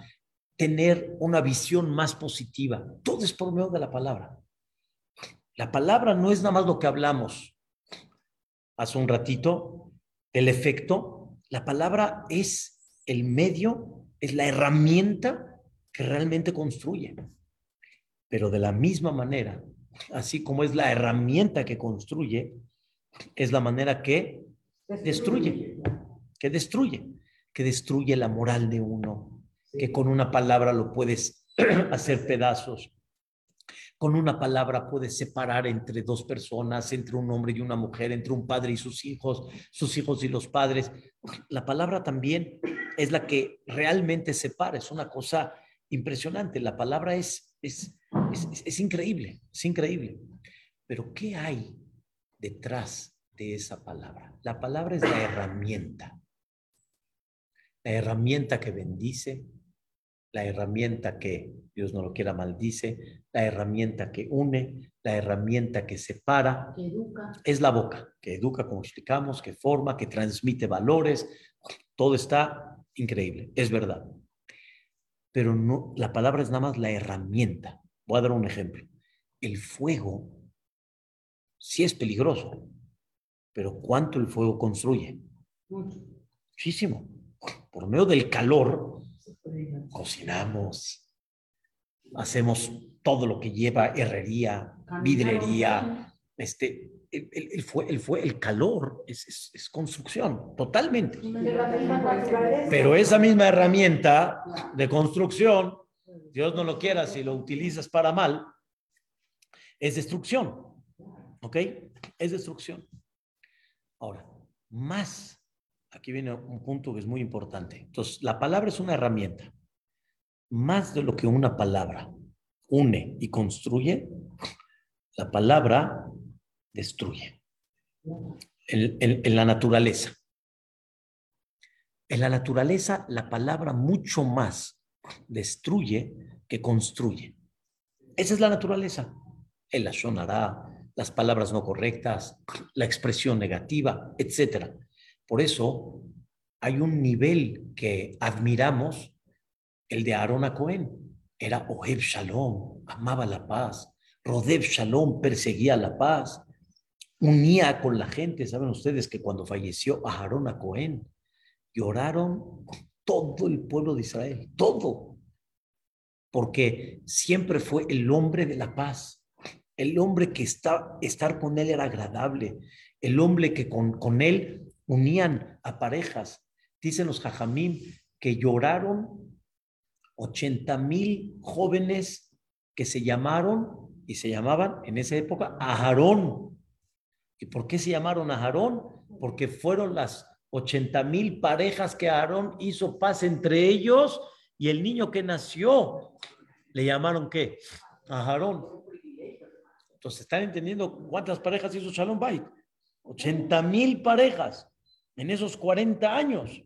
tener una visión más positiva. Todo es por medio de la palabra. La palabra no es nada más lo que hablamos hace un ratito, el efecto. La palabra es el medio, es la herramienta que realmente construye. Pero de la misma manera, así como es la herramienta que construye, es la manera que destruye, que destruye, que destruye la moral de uno, que con una palabra lo puedes [clears throat] hacer pedazos. Con una palabra puedes separar entre dos personas, entre un hombre y una mujer, entre un padre y sus hijos, sus hijos y los padres. La palabra también es la que realmente separa, es una cosa impresionante. La palabra es, es, es, increíble, es increíble. Pero ¿qué hay detrás de esa palabra? La palabra es la herramienta. La herramienta que bendice, la herramienta que Dios no lo quiera maldice, la herramienta que une, la herramienta que separa, es la boca, que educa, como explicamos, que forma, que transmite valores, todo está increíble, es verdad. Pero no, la palabra es nada más la herramienta. Voy a dar un ejemplo. El fuego sí es peligroso, pero ¿cuánto el fuego construye? Muchísimo. Por medio del calor, cocinamos, hacemos todo lo que lleva herrería, vidrería, este, el, el, el, el calor es, es, construcción, totalmente. Pero esa misma herramienta de construcción Dios no lo quiera, si lo utilizas para mal, es destrucción. ¿Ok? Es destrucción. Ahora, más, aquí viene un punto que es muy importante. Entonces, la palabra es una herramienta. Más de lo que una palabra une y construye, la palabra destruye. en la naturaleza. En la naturaleza, la palabra mucho más destruye que construye. Esa es la naturaleza. El sonará, las palabras no correctas, la expresión negativa, etc. Por eso, hay un nivel que admiramos, el de Aarón a Cohen. Era Oheb Shalom, amaba la paz. Rodeb Shalom perseguía la paz. Unía con la gente. Saben ustedes que cuando falleció Aarón a Cohen, lloraron todo el pueblo de Israel, todo. Porque siempre fue el hombre de la paz. El hombre que está, estar con él era agradable. El hombre que con, con él unían a parejas. Dicen los jajamín que lloraron 80 mil jóvenes que se llamaron y se llamaban en esa época Aarón. ¿Y por qué se llamaron Aarón? Porque fueron las 80 mil parejas que Aarón hizo paz entre ellos y el niño que nació le llamaron qué? Aarón. Entonces, ¿están entendiendo cuántas parejas hizo Shalom Bait? 80 mil parejas en esos 40 años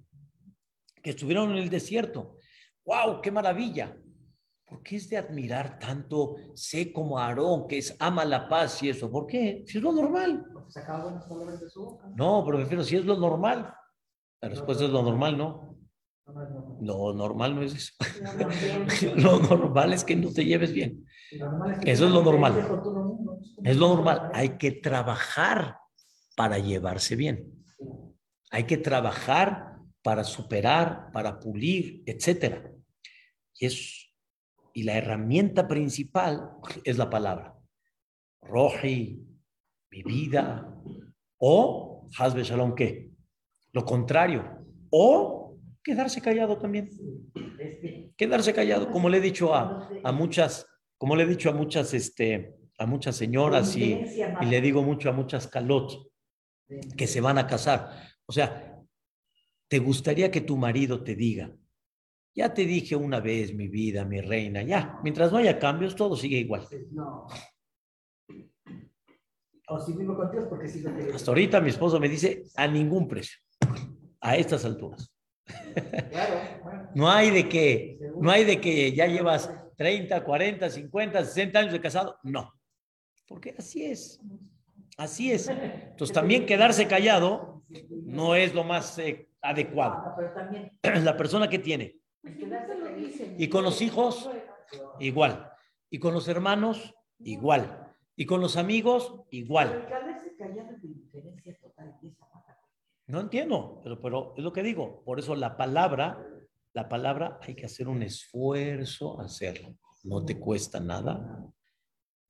que estuvieron en el desierto. ¡Wow! ¡Qué maravilla! ¿Por qué es de admirar tanto? Sé como Aarón, que es ama la paz y eso. ¿Por qué? Si es lo normal. No, pero prefiero si es lo normal. La respuesta es lo normal, ¿no? Lo normal no es eso. [laughs] lo normal es que no te lleves bien. Eso es lo normal. Es lo normal. Hay que trabajar para llevarse bien. Hay que trabajar para superar, para pulir, etc. Y, es, y la herramienta principal es la palabra. Roji, mi vida, o Hasbe Shalom, ¿qué? Lo contrario, o quedarse callado también. Quedarse callado, como le he dicho a, a muchas, como le he dicho a muchas, este, a muchas señoras y, y le digo mucho a muchas calot que se van a casar. O sea, ¿te gustaría que tu marido te diga, ya te dije una vez, mi vida, mi reina, ya, mientras no haya cambios, todo sigue igual? No. O si vivo con Dios, porque si Hasta ahorita mi esposo me dice, a ningún precio, a estas alturas. Claro, No hay de que, no hay de que ya llevas 30, 40, 50, 60 años de casado. No, porque así es. Así es. Entonces también quedarse callado no es lo más eh, adecuado. La persona que tiene. Y con los hijos, igual. Y con los hermanos, igual. Y con los amigos, igual. No entiendo, pero, pero es lo que digo. Por eso la palabra, la palabra hay que hacer un esfuerzo a hacerlo. No te cuesta nada,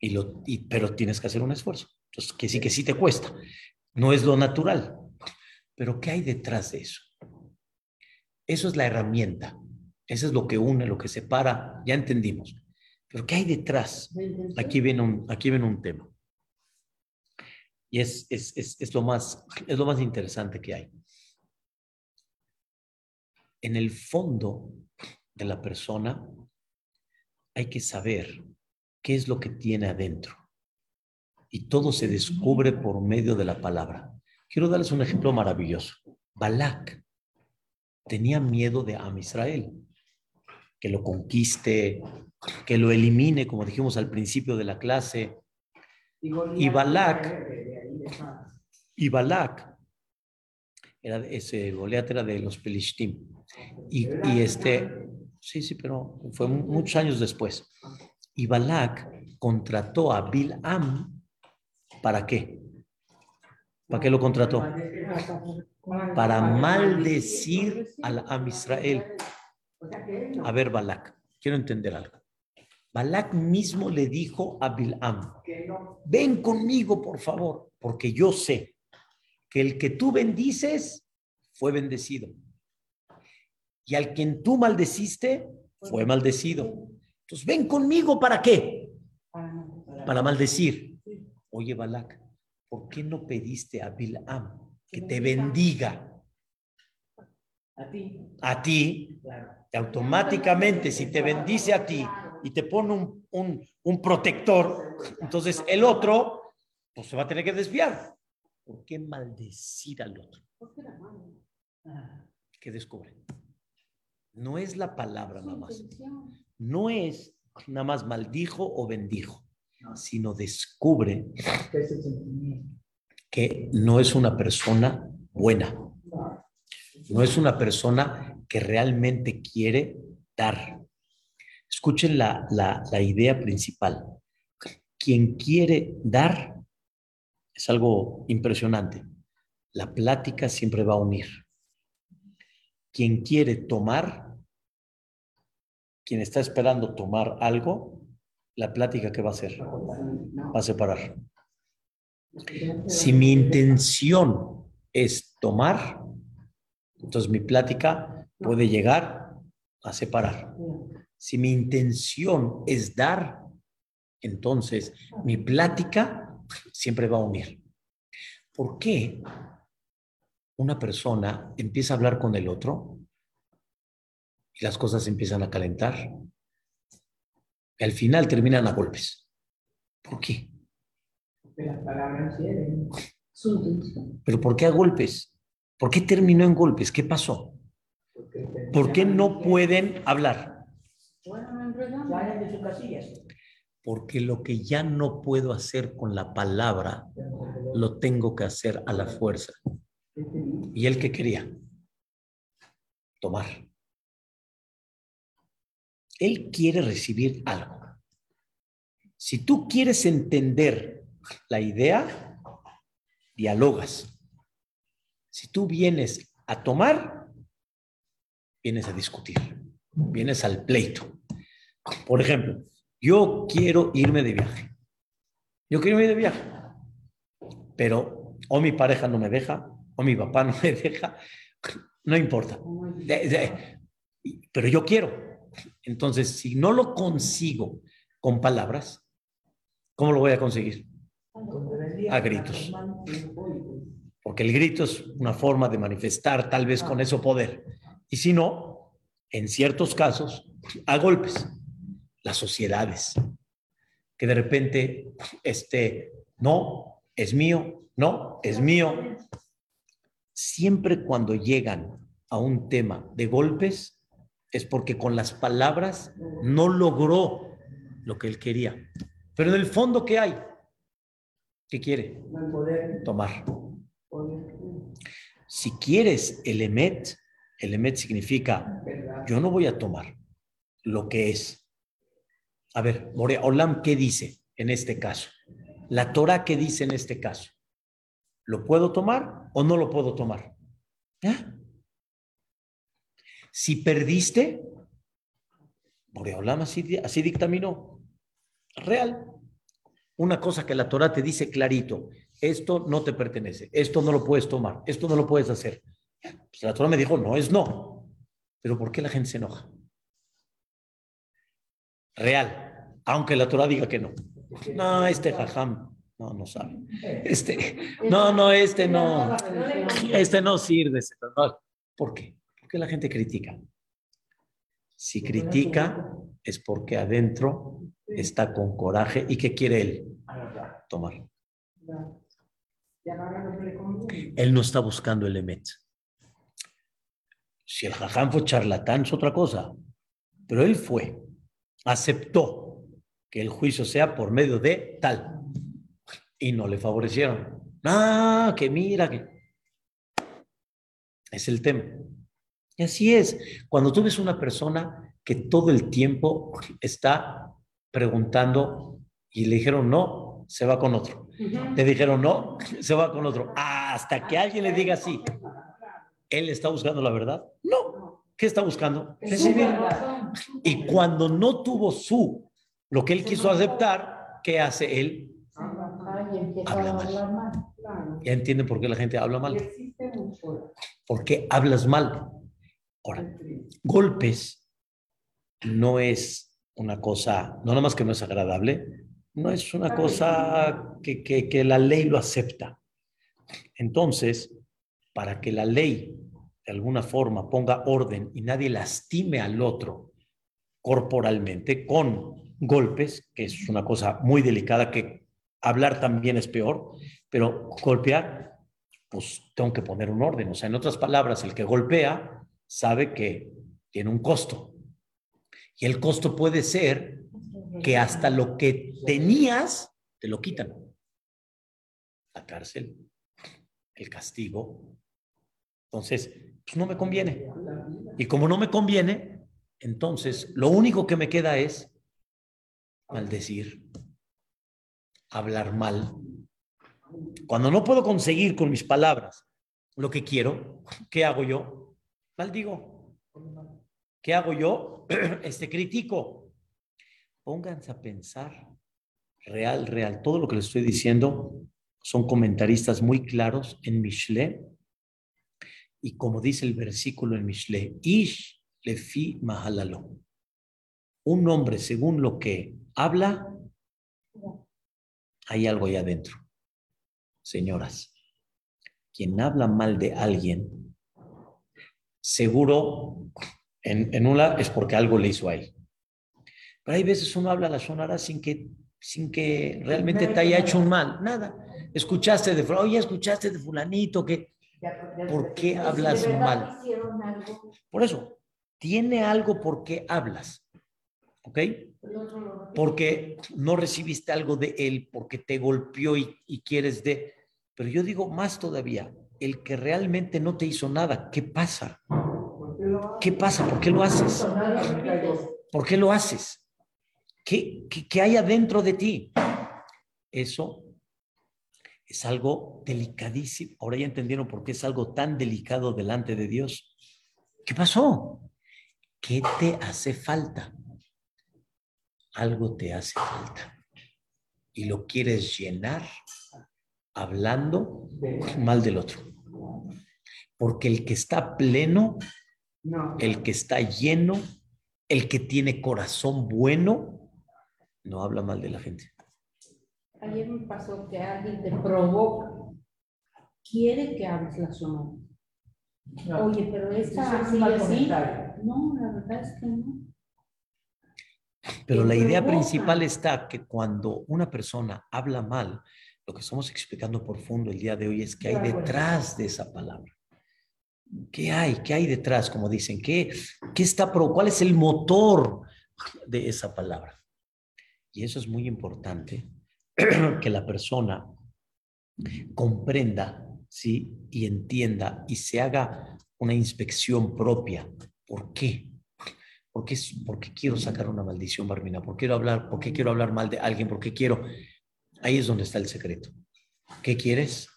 y lo, y, pero tienes que hacer un esfuerzo. Entonces, que sí, que sí te cuesta. No es lo natural. Pero ¿qué hay detrás de eso? Eso es la herramienta. Eso es lo que une, lo que separa. Ya entendimos. Pero ¿qué hay detrás? Aquí viene un, aquí viene un tema. Y es, es, es, es, lo más, es lo más interesante que hay. En el fondo de la persona hay que saber qué es lo que tiene adentro. Y todo se descubre por medio de la palabra. Quiero darles un ejemplo maravilloso. Balak tenía miedo de Am Israel, que lo conquiste, que lo elimine, como dijimos al principio de la clase. Y Balak, y Balak, era ese Goliat era de los Pelishtim. Y, y este, sí, sí, pero fue muchos años después. Y Balak contrató a Bilam, ¿para qué? ¿Para qué lo contrató? Para maldecir al Am Israel. A ver, Balak, quiero entender algo. Balak mismo le dijo a Bilam, ven conmigo, por favor, porque yo sé que el que tú bendices fue bendecido. Y al quien tú maldeciste fue maldecido. Entonces, ven conmigo para qué? Para maldecir. Oye, Balak, ¿por qué no pediste a Bilam que te bendiga? A ti. A ti. Automáticamente, si te bendice a ti y te pone un, un, un protector, entonces el otro pues, se va a tener que desviar. ¿Por qué maldecir al otro? ¿Qué descubre? No es la palabra nada más no es nada más maldijo o bendijo, sino descubre que no es una persona buena. No es una persona que realmente quiere dar. Escuchen la, la idea principal. Quien quiere dar es algo impresionante. La plática siempre va a unir. Quien quiere tomar, quien está esperando tomar algo, la plática que va a hacer va a separar. Si mi intención es tomar, entonces mi plática puede llegar a separar. Si mi intención es dar, entonces mi plática siempre va a unir. ¿Por qué una persona empieza a hablar con el otro y las cosas empiezan a calentar? Y al final terminan a golpes. ¿Por qué? ¿Pero por qué a golpes? ¿Por qué terminó en golpes? ¿Qué pasó? ¿Por qué no pueden hablar? Porque lo que ya no puedo hacer con la palabra, lo tengo que hacer a la fuerza. ¿Y él qué quería? Tomar. Él quiere recibir algo. Si tú quieres entender la idea, dialogas. Si tú vienes a tomar, vienes a discutir, vienes al pleito. Por ejemplo, yo quiero irme de viaje. Yo quiero irme de viaje. Pero o mi pareja no me deja, o mi papá [laughs] no me deja, no importa. Pero yo quiero. Entonces, si no lo consigo con palabras, ¿cómo lo voy a conseguir? A gritos. Porque el grito es una forma de manifestar tal vez con eso poder. Y si no, en ciertos casos, a golpes. Las sociedades, que de repente, este, no, es mío, no, es mío. Siempre cuando llegan a un tema de golpes, es porque con las palabras no logró lo que él quería. Pero en el fondo, ¿qué hay? ¿Qué quiere? Tomar. Si quieres el emet, el emet significa, yo no voy a tomar lo que es. A ver, Morea Olam, ¿qué dice en este caso? La Torah, ¿qué dice en este caso? ¿Lo puedo tomar o no lo puedo tomar? Si perdiste, Boreolam así, así dictaminó. Real. Una cosa que la Torah te dice clarito, esto no te pertenece, esto no lo puedes tomar, esto no lo puedes hacer. Pues la Torah me dijo, no es no. Pero ¿por qué la gente se enoja? Real, aunque la Torah diga que no. No, este jajam, no, no sabe. Este, no, no, este no, este no sirve. ¿Por qué? Porque la gente critica. Si critica es porque adentro está con coraje y ¿qué quiere él? Tomar. Él no está buscando el emet. Si el jajam fue charlatán es otra cosa, pero él fue, aceptó que el juicio sea por medio de tal y no le favorecieron. Ah, que mira que es el tema. Y así es, cuando tú ves una persona que todo el tiempo está preguntando y le dijeron no, se va con otro. Le dijeron no, se va con otro. hasta que alguien le diga sí. ¿Él está buscando la verdad? No. ¿Qué está buscando? Recibir. Y cuando no tuvo su, lo que él quiso aceptar, ¿qué hace él? Habla mal. ¿Ya entienden por qué la gente habla mal? Porque hablas mal. Ahora, golpes no es una cosa, no nada más que no es agradable, no es una cosa que, que, la ley lo acepta. Entonces, para que la ley de alguna forma ponga orden y nadie lastime al otro corporalmente con golpes, que es una cosa muy delicada, que hablar también es peor, pero golpear, pues tengo que poner un orden. O sea, en otras palabras, el que golpea sabe que tiene un costo. Y el costo puede ser que hasta lo que tenías te lo quitan. La cárcel, el castigo, Entonces, pues no me conviene. Y como no me conviene, entonces lo único que me queda es maldecir, hablar mal. Cuando no puedo conseguir con mis palabras lo que quiero, ¿qué hago yo? Maldigo. ¿Qué hago yo? [clears throat] Este critico. Pónganse a pensar real, real. Todo lo que les estoy diciendo son comentaristas muy claros en Mishle. Y como dice el versículo en Mishle, Ish lefi mahalalo. Un hombre, según lo que habla, hay algo ahí adentro. Señoras, quien habla mal de alguien, seguro en, en una es porque algo le hizo a él. Pero hay veces uno habla la sonara sin que, sin que realmente te haya hecho un mal, nada. Escuchaste de, oye, escuchaste de fulanito que, ¿por qué hablas mal? Por eso, tiene algo por qué hablas. ¿Ok? Porque no recibiste algo de él, porque te golpeó y, y, quieres de... Pero yo digo más todavía, el que realmente no te hizo nada, ¿qué pasa? ¿Qué pasa? ¿Por qué lo haces? ¿Por qué lo haces? ¿Qué, qué, qué hay adentro de ti? Eso es algo delicadísimo. Ahora ya entendieron por qué es algo tan delicado delante de Dios. ¿Qué pasó? ¿Qué te hace falta? Algo te hace falta. Y lo quieres llenar hablando mal del otro. Porque el que está pleno, el que está lleno, el que tiene corazón bueno, no habla mal de la gente. Ayer me pasó que alguien te provoca, quiere que hables la zona. Oye, pero esta así, así. No, la verdad es que no. Pero la idea principal está que cuando una persona habla mal, lo que estamos explicando por fondo el día de hoy es que hay detrás de esa palabra. ¿Qué hay? ¿Qué hay detrás? Como dicen, ¿qué, qué está pro? ¿Cuál es el motor de esa palabra? Y eso es muy importante [clears throat] que la persona comprenda, ¿sí? Y entienda y se haga una inspección propia. ¿Por qué? ¿Por qué, porque quiero sacar una maldición, Barmina? ¿Por qué quiero hablar, por qué quiero hablar mal de alguien? ¿Por qué quiero? Ahí es donde está el secreto. ¿Qué quieres?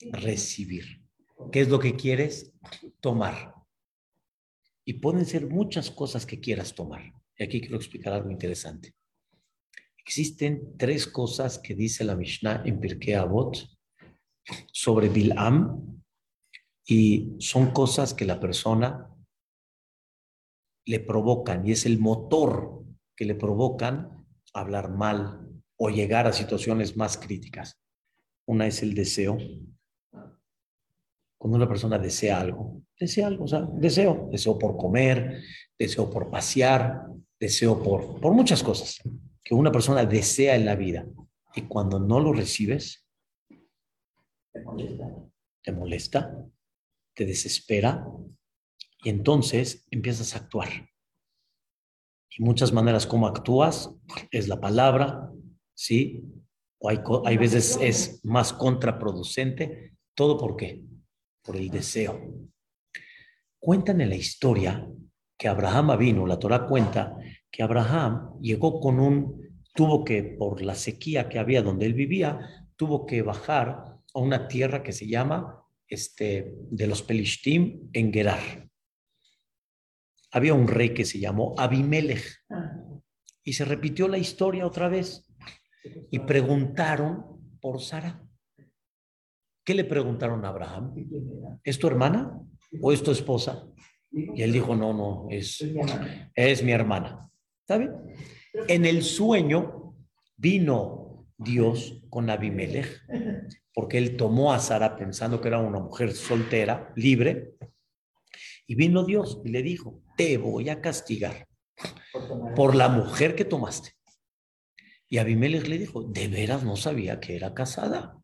Recibir. ¿Qué es lo que quieres? Tomar. Y pueden ser muchas cosas que quieras tomar. Y aquí quiero explicar algo interesante. Existen tres cosas que dice la Mishnah en Pirkei Avot sobre Bilam y son cosas que la persona le provocan y es el motor que le provocan hablar mal o llegar a situaciones más críticas. Una es el deseo. Cuando una persona desea algo, desea algo, o sea, deseo, deseo por comer, deseo por pasear, deseo por, por muchas cosas que una persona desea en la vida y cuando no lo recibes, te molesta, te, desespera y entonces empiezas a actuar. Y muchas maneras como actúas es la palabra, ¿sí? O hay, hay veces es más contraproducente. ¿Todo por qué? Por el deseo. Cuentan en la historia que Abraham vino, la Torah cuenta que Abraham llegó con un, tuvo que, por la sequía que había donde él vivía, tuvo que bajar a una tierra que se llama este, de los Pelishtim en Gerar. Había un rey que se llamó Abimelech y se repitió la historia otra vez y preguntaron por Sara. ¿Qué le preguntaron a Abraham? ¿Es tu hermana o es tu esposa? Y él dijo, no, no, es, es mi hermana. ¿Está En el sueño vino Dios con Abimelech, [laughs] porque él tomó a Sara pensando que era una mujer soltera, libre, y vino Dios y le dijo, te voy a castigar por la mujer que tomaste. Y Abimelech le dijo, de veras no sabía que era casada.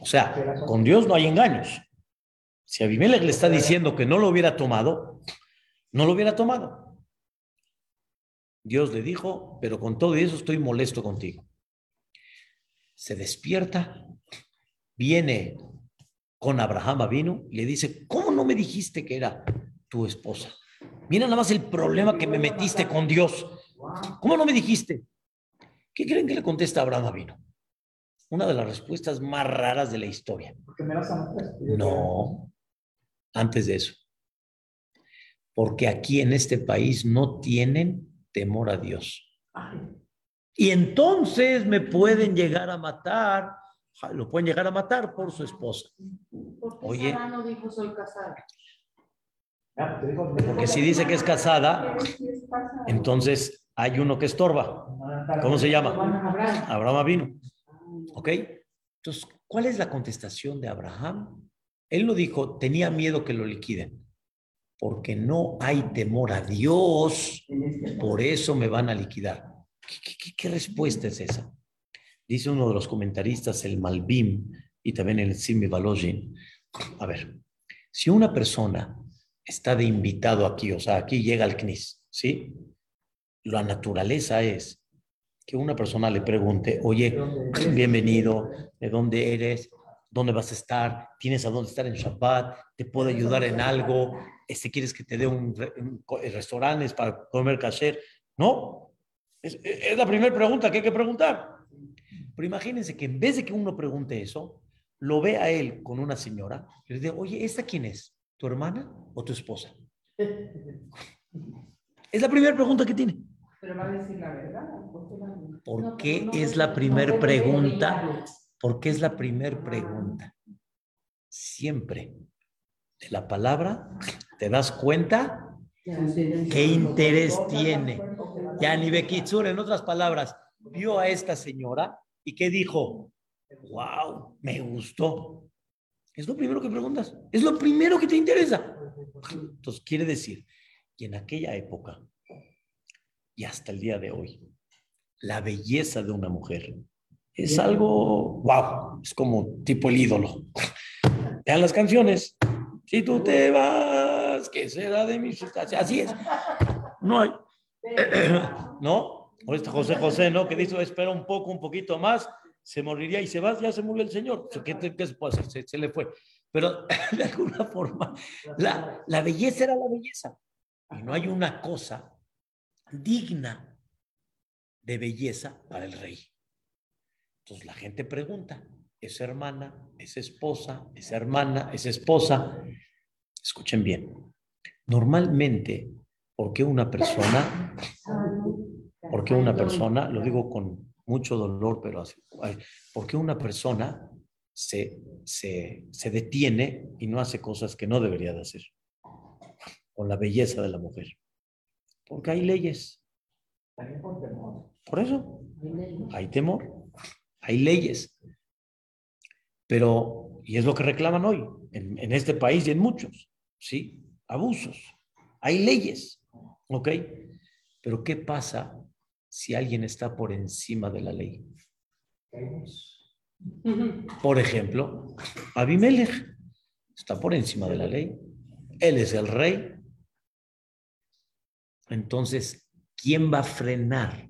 O sea, con Dios no hay engaños. Si Abimelech le está diciendo que no lo hubiera tomado, no lo hubiera tomado. Dios le dijo, pero con todo eso estoy molesto contigo. Se despierta, viene con Abraham vino y le dice, ¿cómo no me dijiste que era tu esposa? Mira nada más el problema que me metiste con Dios. ¿Cómo no me dijiste? ¿Qué creen que le contesta Abraham vino? Una de las respuestas más raras de la historia. No, antes de eso. Porque aquí en este país no tienen temor a Dios. Y entonces me pueden llegar a matar, lo pueden llegar a matar por su esposa. Oye, no dijo soy casada? Porque si dice que es casada, entonces hay uno que estorba. ¿Cómo se llama? Abraham vino. ¿Ok? Entonces, ¿cuál es la contestación de Abraham? Él no dijo, tenía miedo que lo liquiden, porque no hay temor a Dios, por eso me van a liquidar. ¿Qué, respuesta es esa? Dice uno de los comentaristas, el Malbim, y también el Simi Balojin. A ver, si una persona está de invitado aquí, o sea, aquí llega al CNIS, ¿sí? La naturaleza es que una persona le pregunte, oye, bienvenido, ¿de dónde eres? ¿Dónde vas a estar? ¿Tienes a dónde estar en Shabbat? ¿Te puedo ayudar en algo? Este, ¿Quieres que te dé un, restaurantes para comer kasher? No. Es, es la primera pregunta que hay que preguntar. Pero imagínense que en vez de que uno pregunte eso, lo ve a él con una señora y le dice, oye, ¿esta quién es? ¿Tu hermana o tu esposa? Es la primera pregunta que tiene. Pero va a decir la verdad. ¿Por qué es la primera pregunta? ¿Por qué es la primera pregunta? Siempre de la palabra te das cuenta qué interés tiene. Ya ni Bekitsur, en otras palabras, vio a esta señora y qué dijo, wow, me gustó. Es lo primero que preguntas, es lo primero que te interesa. Entonces, quiere decir que en aquella época y hasta el día de hoy, la belleza de una mujer es algo, wow, es como tipo el ídolo. [laughs] Vean las canciones. Si tú te vas, ¿qué será de mi sustancia? Así es. No hay. [clears throat] ¿No? O este José José, ¿no? Que dice, espera un poco, un poquito más, se moriría y se va, ya se murió el Señor. ¿Qué, se puede hacer? Se, le fue. Pero [laughs] de alguna forma, la, la belleza era la belleza. Y no hay una cosa digna de belleza para el rey. Entonces la gente pregunta, ¿es hermana? ¿Es esposa? ¿Es hermana? ¿Es esposa? Escuchen bien. Normalmente, ¿por qué una persona, por qué una persona, lo digo con mucho dolor, pero así, ¿por qué una persona se, se, se detiene y no hace cosas que no debería de hacer? Con la belleza de la mujer. Porque hay leyes. Por eso, hay temor, hay leyes. Pero, y es lo que reclaman hoy, en, este país y en muchos, ¿sí? Abusos. Hay leyes, ¿ok? Pero ¿qué pasa si alguien está por encima de la ley? Por ejemplo, Abimelech está por encima de la ley. Él es el rey, entonces, ¿quién va a frenar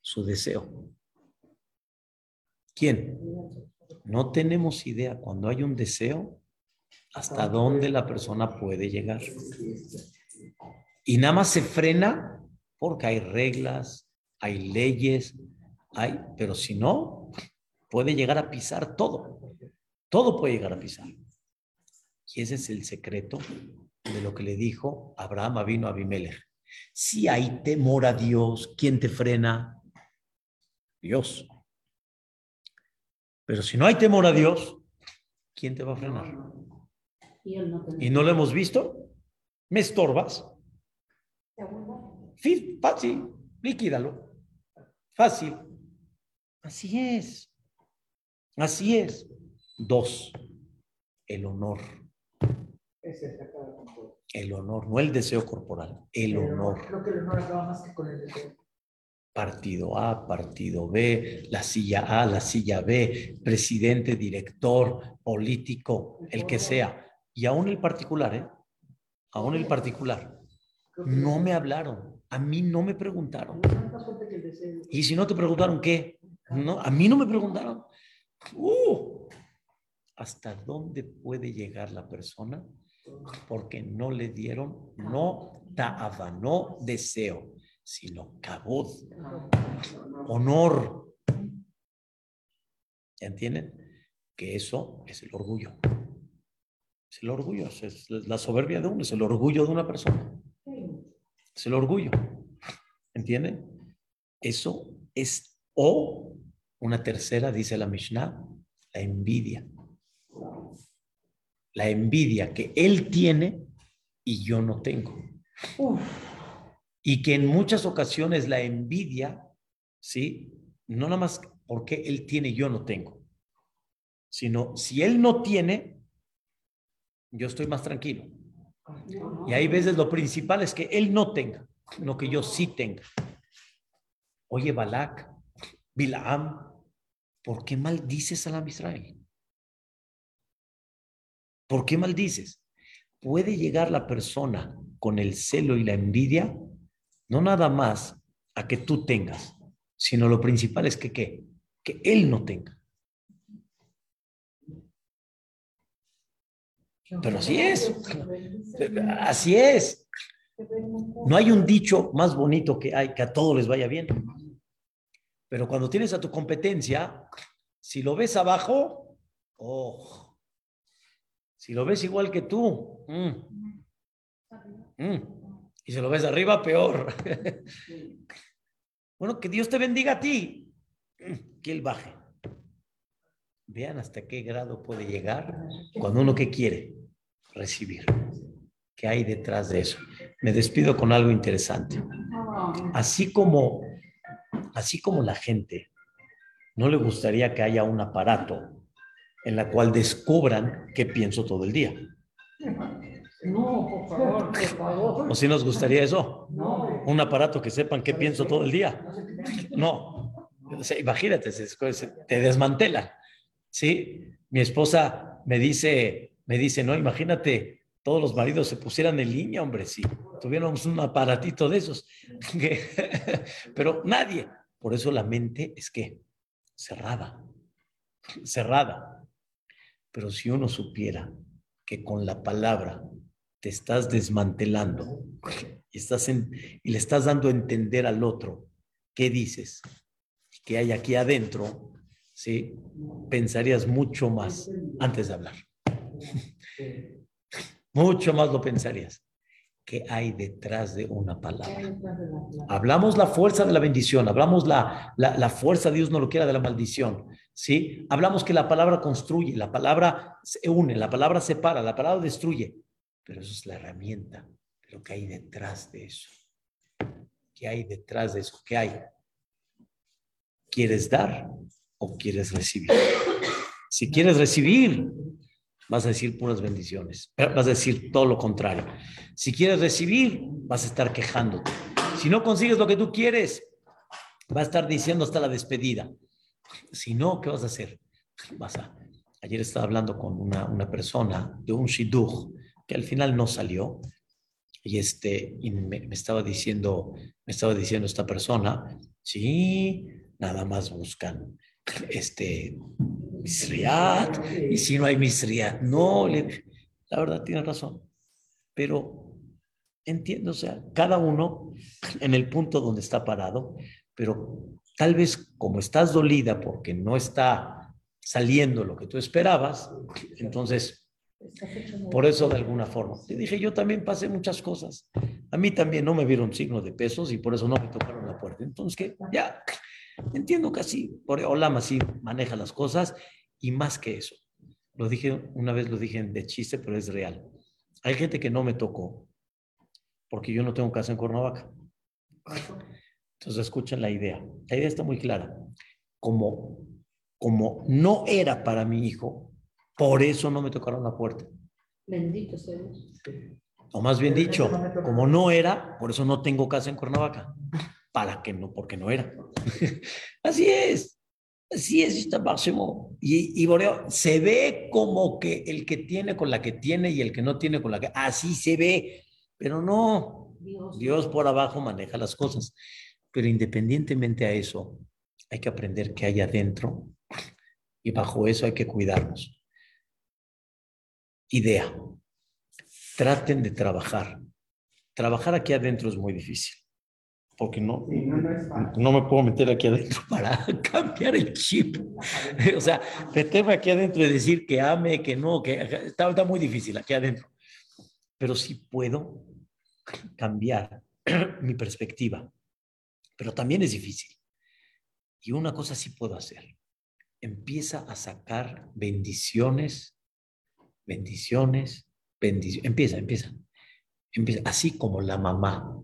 su deseo? ¿Quién? No tenemos idea cuando hay un deseo hasta dónde la persona puede llegar. Y nada más se frena porque hay reglas, hay leyes, hay, pero si no, puede llegar a pisar todo. Todo puede llegar a pisar. Y ese es el secreto de lo que le dijo Abraham vino a Abimelech. Si hay temor a Dios, ¿quién te frena? Dios. Pero si no hay temor a Dios, ¿quién te va a frenar? ¿Y no lo hemos visto? ¿Me estorbas? Fácil, líquidalo. Fácil. Así es. Así es. Dos, el honor. El honor, no el deseo corporal, el honor. Creo que el honor acaba más que con el deseo. Partido A, partido B, la silla A, la silla B, presidente, director, político, el que sea. Y aún el particular, ¿eh? Aún el particular. No me hablaron, a mí no me preguntaron. Y si no te preguntaron, ¿qué? No, a mí no me preguntaron. Uh, hasta dónde puede llegar la persona porque no le dieron no ta'ava, no deseo, sino cabod, honor. ¿Ya entienden? Que eso es el orgullo. Es el orgullo, es la soberbia de uno, es el orgullo de una persona. Es el orgullo. ¿Entienden? Eso es o una tercera, dice la Mishnah, la envidia. La envidia que él tiene y yo no tengo. Y que en muchas ocasiones la envidia, ¿sí? No nada más porque él tiene yo no tengo, sino si él no tiene, yo estoy más tranquilo. Y hay veces lo principal es que él no tenga, no que yo sí tenga. Oye, Balak, Bilaam, ¿por qué maldices a la Israel? ¿Por qué maldices? Puede llegar la persona con el celo y la envidia, no nada más a que tú tengas, sino lo principal es que ¿qué? Que él no tenga. Pero así es. Así es. No hay un dicho más bonito que hay que a todos les vaya bien. Pero cuando tienes a tu competencia, si lo ves abajo, oh, si lo ves igual que tú, mm, mm, y si lo ves arriba, peor. [laughs] bueno, que Dios te bendiga a ti, que Él baje. Vean hasta qué grado puede llegar cuando uno que quiere recibir. ¿Qué hay detrás de eso? Me despido con algo interesante. Así como así como la gente no le gustaría que haya un aparato en la cual descubran qué pienso todo el día. No, por favor, por favor. ¿O si nos gustaría eso? No. Un aparato que sepan qué pienso todo el día. No. imagínate, te desmantela. ¿Sí? Mi esposa me dice, me dice, no, imagínate, todos los maridos se pusieran en línea, hombre, si tuviéramos un aparatito de esos. [laughs] Pero nadie, por eso la mente es que cerrada, cerrada. Pero si uno supiera que con la palabra te estás desmantelando y, estás y le estás dando a entender al otro qué dices, qué hay aquí adentro, ¿sí? pensarías mucho más antes de hablar. [laughs] mucho más lo pensarías. ¿Qué hay detrás de una palabra? Hablamos la fuerza de la bendición, hablamos la, la, fuerza, Dios no lo quiera, de la maldición. ¿sí? Hablamos que la palabra construye, la palabra se une, la palabra separa, la palabra destruye. Pero eso es la herramienta. Pero ¿qué hay detrás de eso? ¿Qué hay detrás de eso? ¿Qué hay? ¿Quieres dar o quieres recibir? Si quieres recibir, vas a decir puras bendiciones, vas a decir todo lo contrario. Si quieres recibir, vas a estar quejándote. Si no consigues lo que tú quieres, vas a estar diciendo hasta la despedida. Si no, ¿qué vas a hacer? Vas a... Ayer estaba hablando con una, una persona de un shidduch al final no salió. Y este me, estaba diciendo me estaba diciendo esta persona sí nada más buscan este Misriat, y si no hay Misriat, no, la verdad tiene razón, pero entiendo, o sea, cada uno en el punto donde está parado, pero tal vez como estás dolida porque no está saliendo lo que tú esperabas, entonces, por eso de alguna forma, te dije, yo también pasé muchas cosas, a mí también no me vieron signo de pesos y por eso no me tocaron la puerta, entonces que ya Entiendo que así, por Olam así maneja las cosas y más que eso. Lo dije, una vez lo dije de chiste, pero es real. Hay gente que no me tocó porque yo no tengo casa en Cuernavaca. Entonces escuchen la idea. La idea está muy clara. Como, como no era para mi hijo, por eso no me tocaron la puerta. Bendito sea O más bien dicho, como no era, por eso no tengo casa en Cuernavaca para que no, porque no era. [laughs] Así es. Así es, y, y Boreo se ve como que el que tiene con la que tiene y el que no tiene con la que, así se ve, pero no, Dios, Dios por abajo maneja las cosas. Pero independientemente a eso, hay que aprender qué hay adentro y bajo eso hay que cuidarnos. Idea. Traten de trabajar. Trabajar aquí adentro es muy difícil porque no, no, me puedo meter aquí adentro [laughs] para cambiar el chip. [laughs] o sea, meterme aquí adentro y decir que ame, que no, que está, está muy difícil aquí adentro. Pero sí puedo cambiar [clears throat] mi perspectiva. Pero también es difícil. Y una cosa sí puedo hacer. Empieza a sacar bendiciones, bendiciones, bendiciones. Empieza, empieza. Empieza. Así como la mamá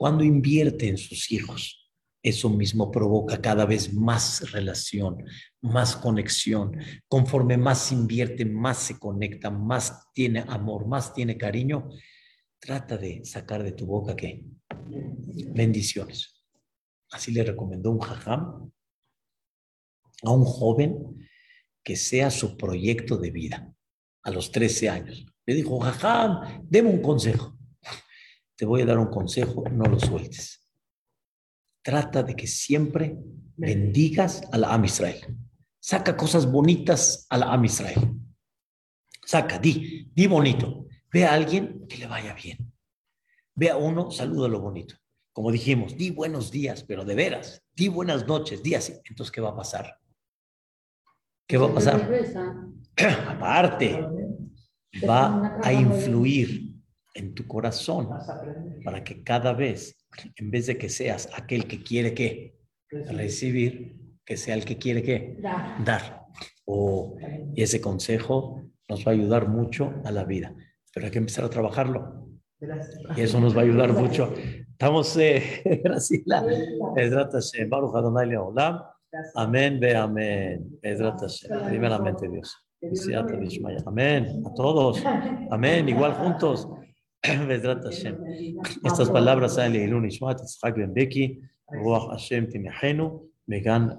cuando invierte en sus hijos, eso mismo provoca cada vez más relación, más conexión. Conforme más invierte, más se conecta, más tiene amor, más tiene cariño. Trata de sacar de tu boca que bendiciones. Así le recomendó un jajam a un joven que sea su proyecto de vida a los 13 años. Le dijo, jajam, deme un consejo te voy a dar un consejo, no lo sueltes. Trata de que siempre bendigas a la Am Israel. Saca cosas bonitas a la Am Israel. Saca, di, di bonito. Ve a alguien que le vaya bien. Ve a uno, saluda lo bonito. Como dijimos, di buenos días, pero de veras, di buenas noches, di así. Entonces, ¿qué va a pasar? ¿Qué va a pasar? [clears throat] Aparte, va a influir en tu corazón para que cada vez, en vez de que seas aquel que quiere que recibir, que sea el que quiere que dar. O ese consejo nos va a ayudar mucho a la vida, pero hay que empezar a trabajarlo. Y eso nos va a ayudar mucho. Estamos, eh, [laughs] Graciela, Amén, ve amén. Primeramente Dios. Amén. A todos. Amén. Igual juntos. [laughs] Estas palabras salen de Ilun Ishmat, Yitzhak Ben Beki, Ruach Hashem Tinehenu, Megan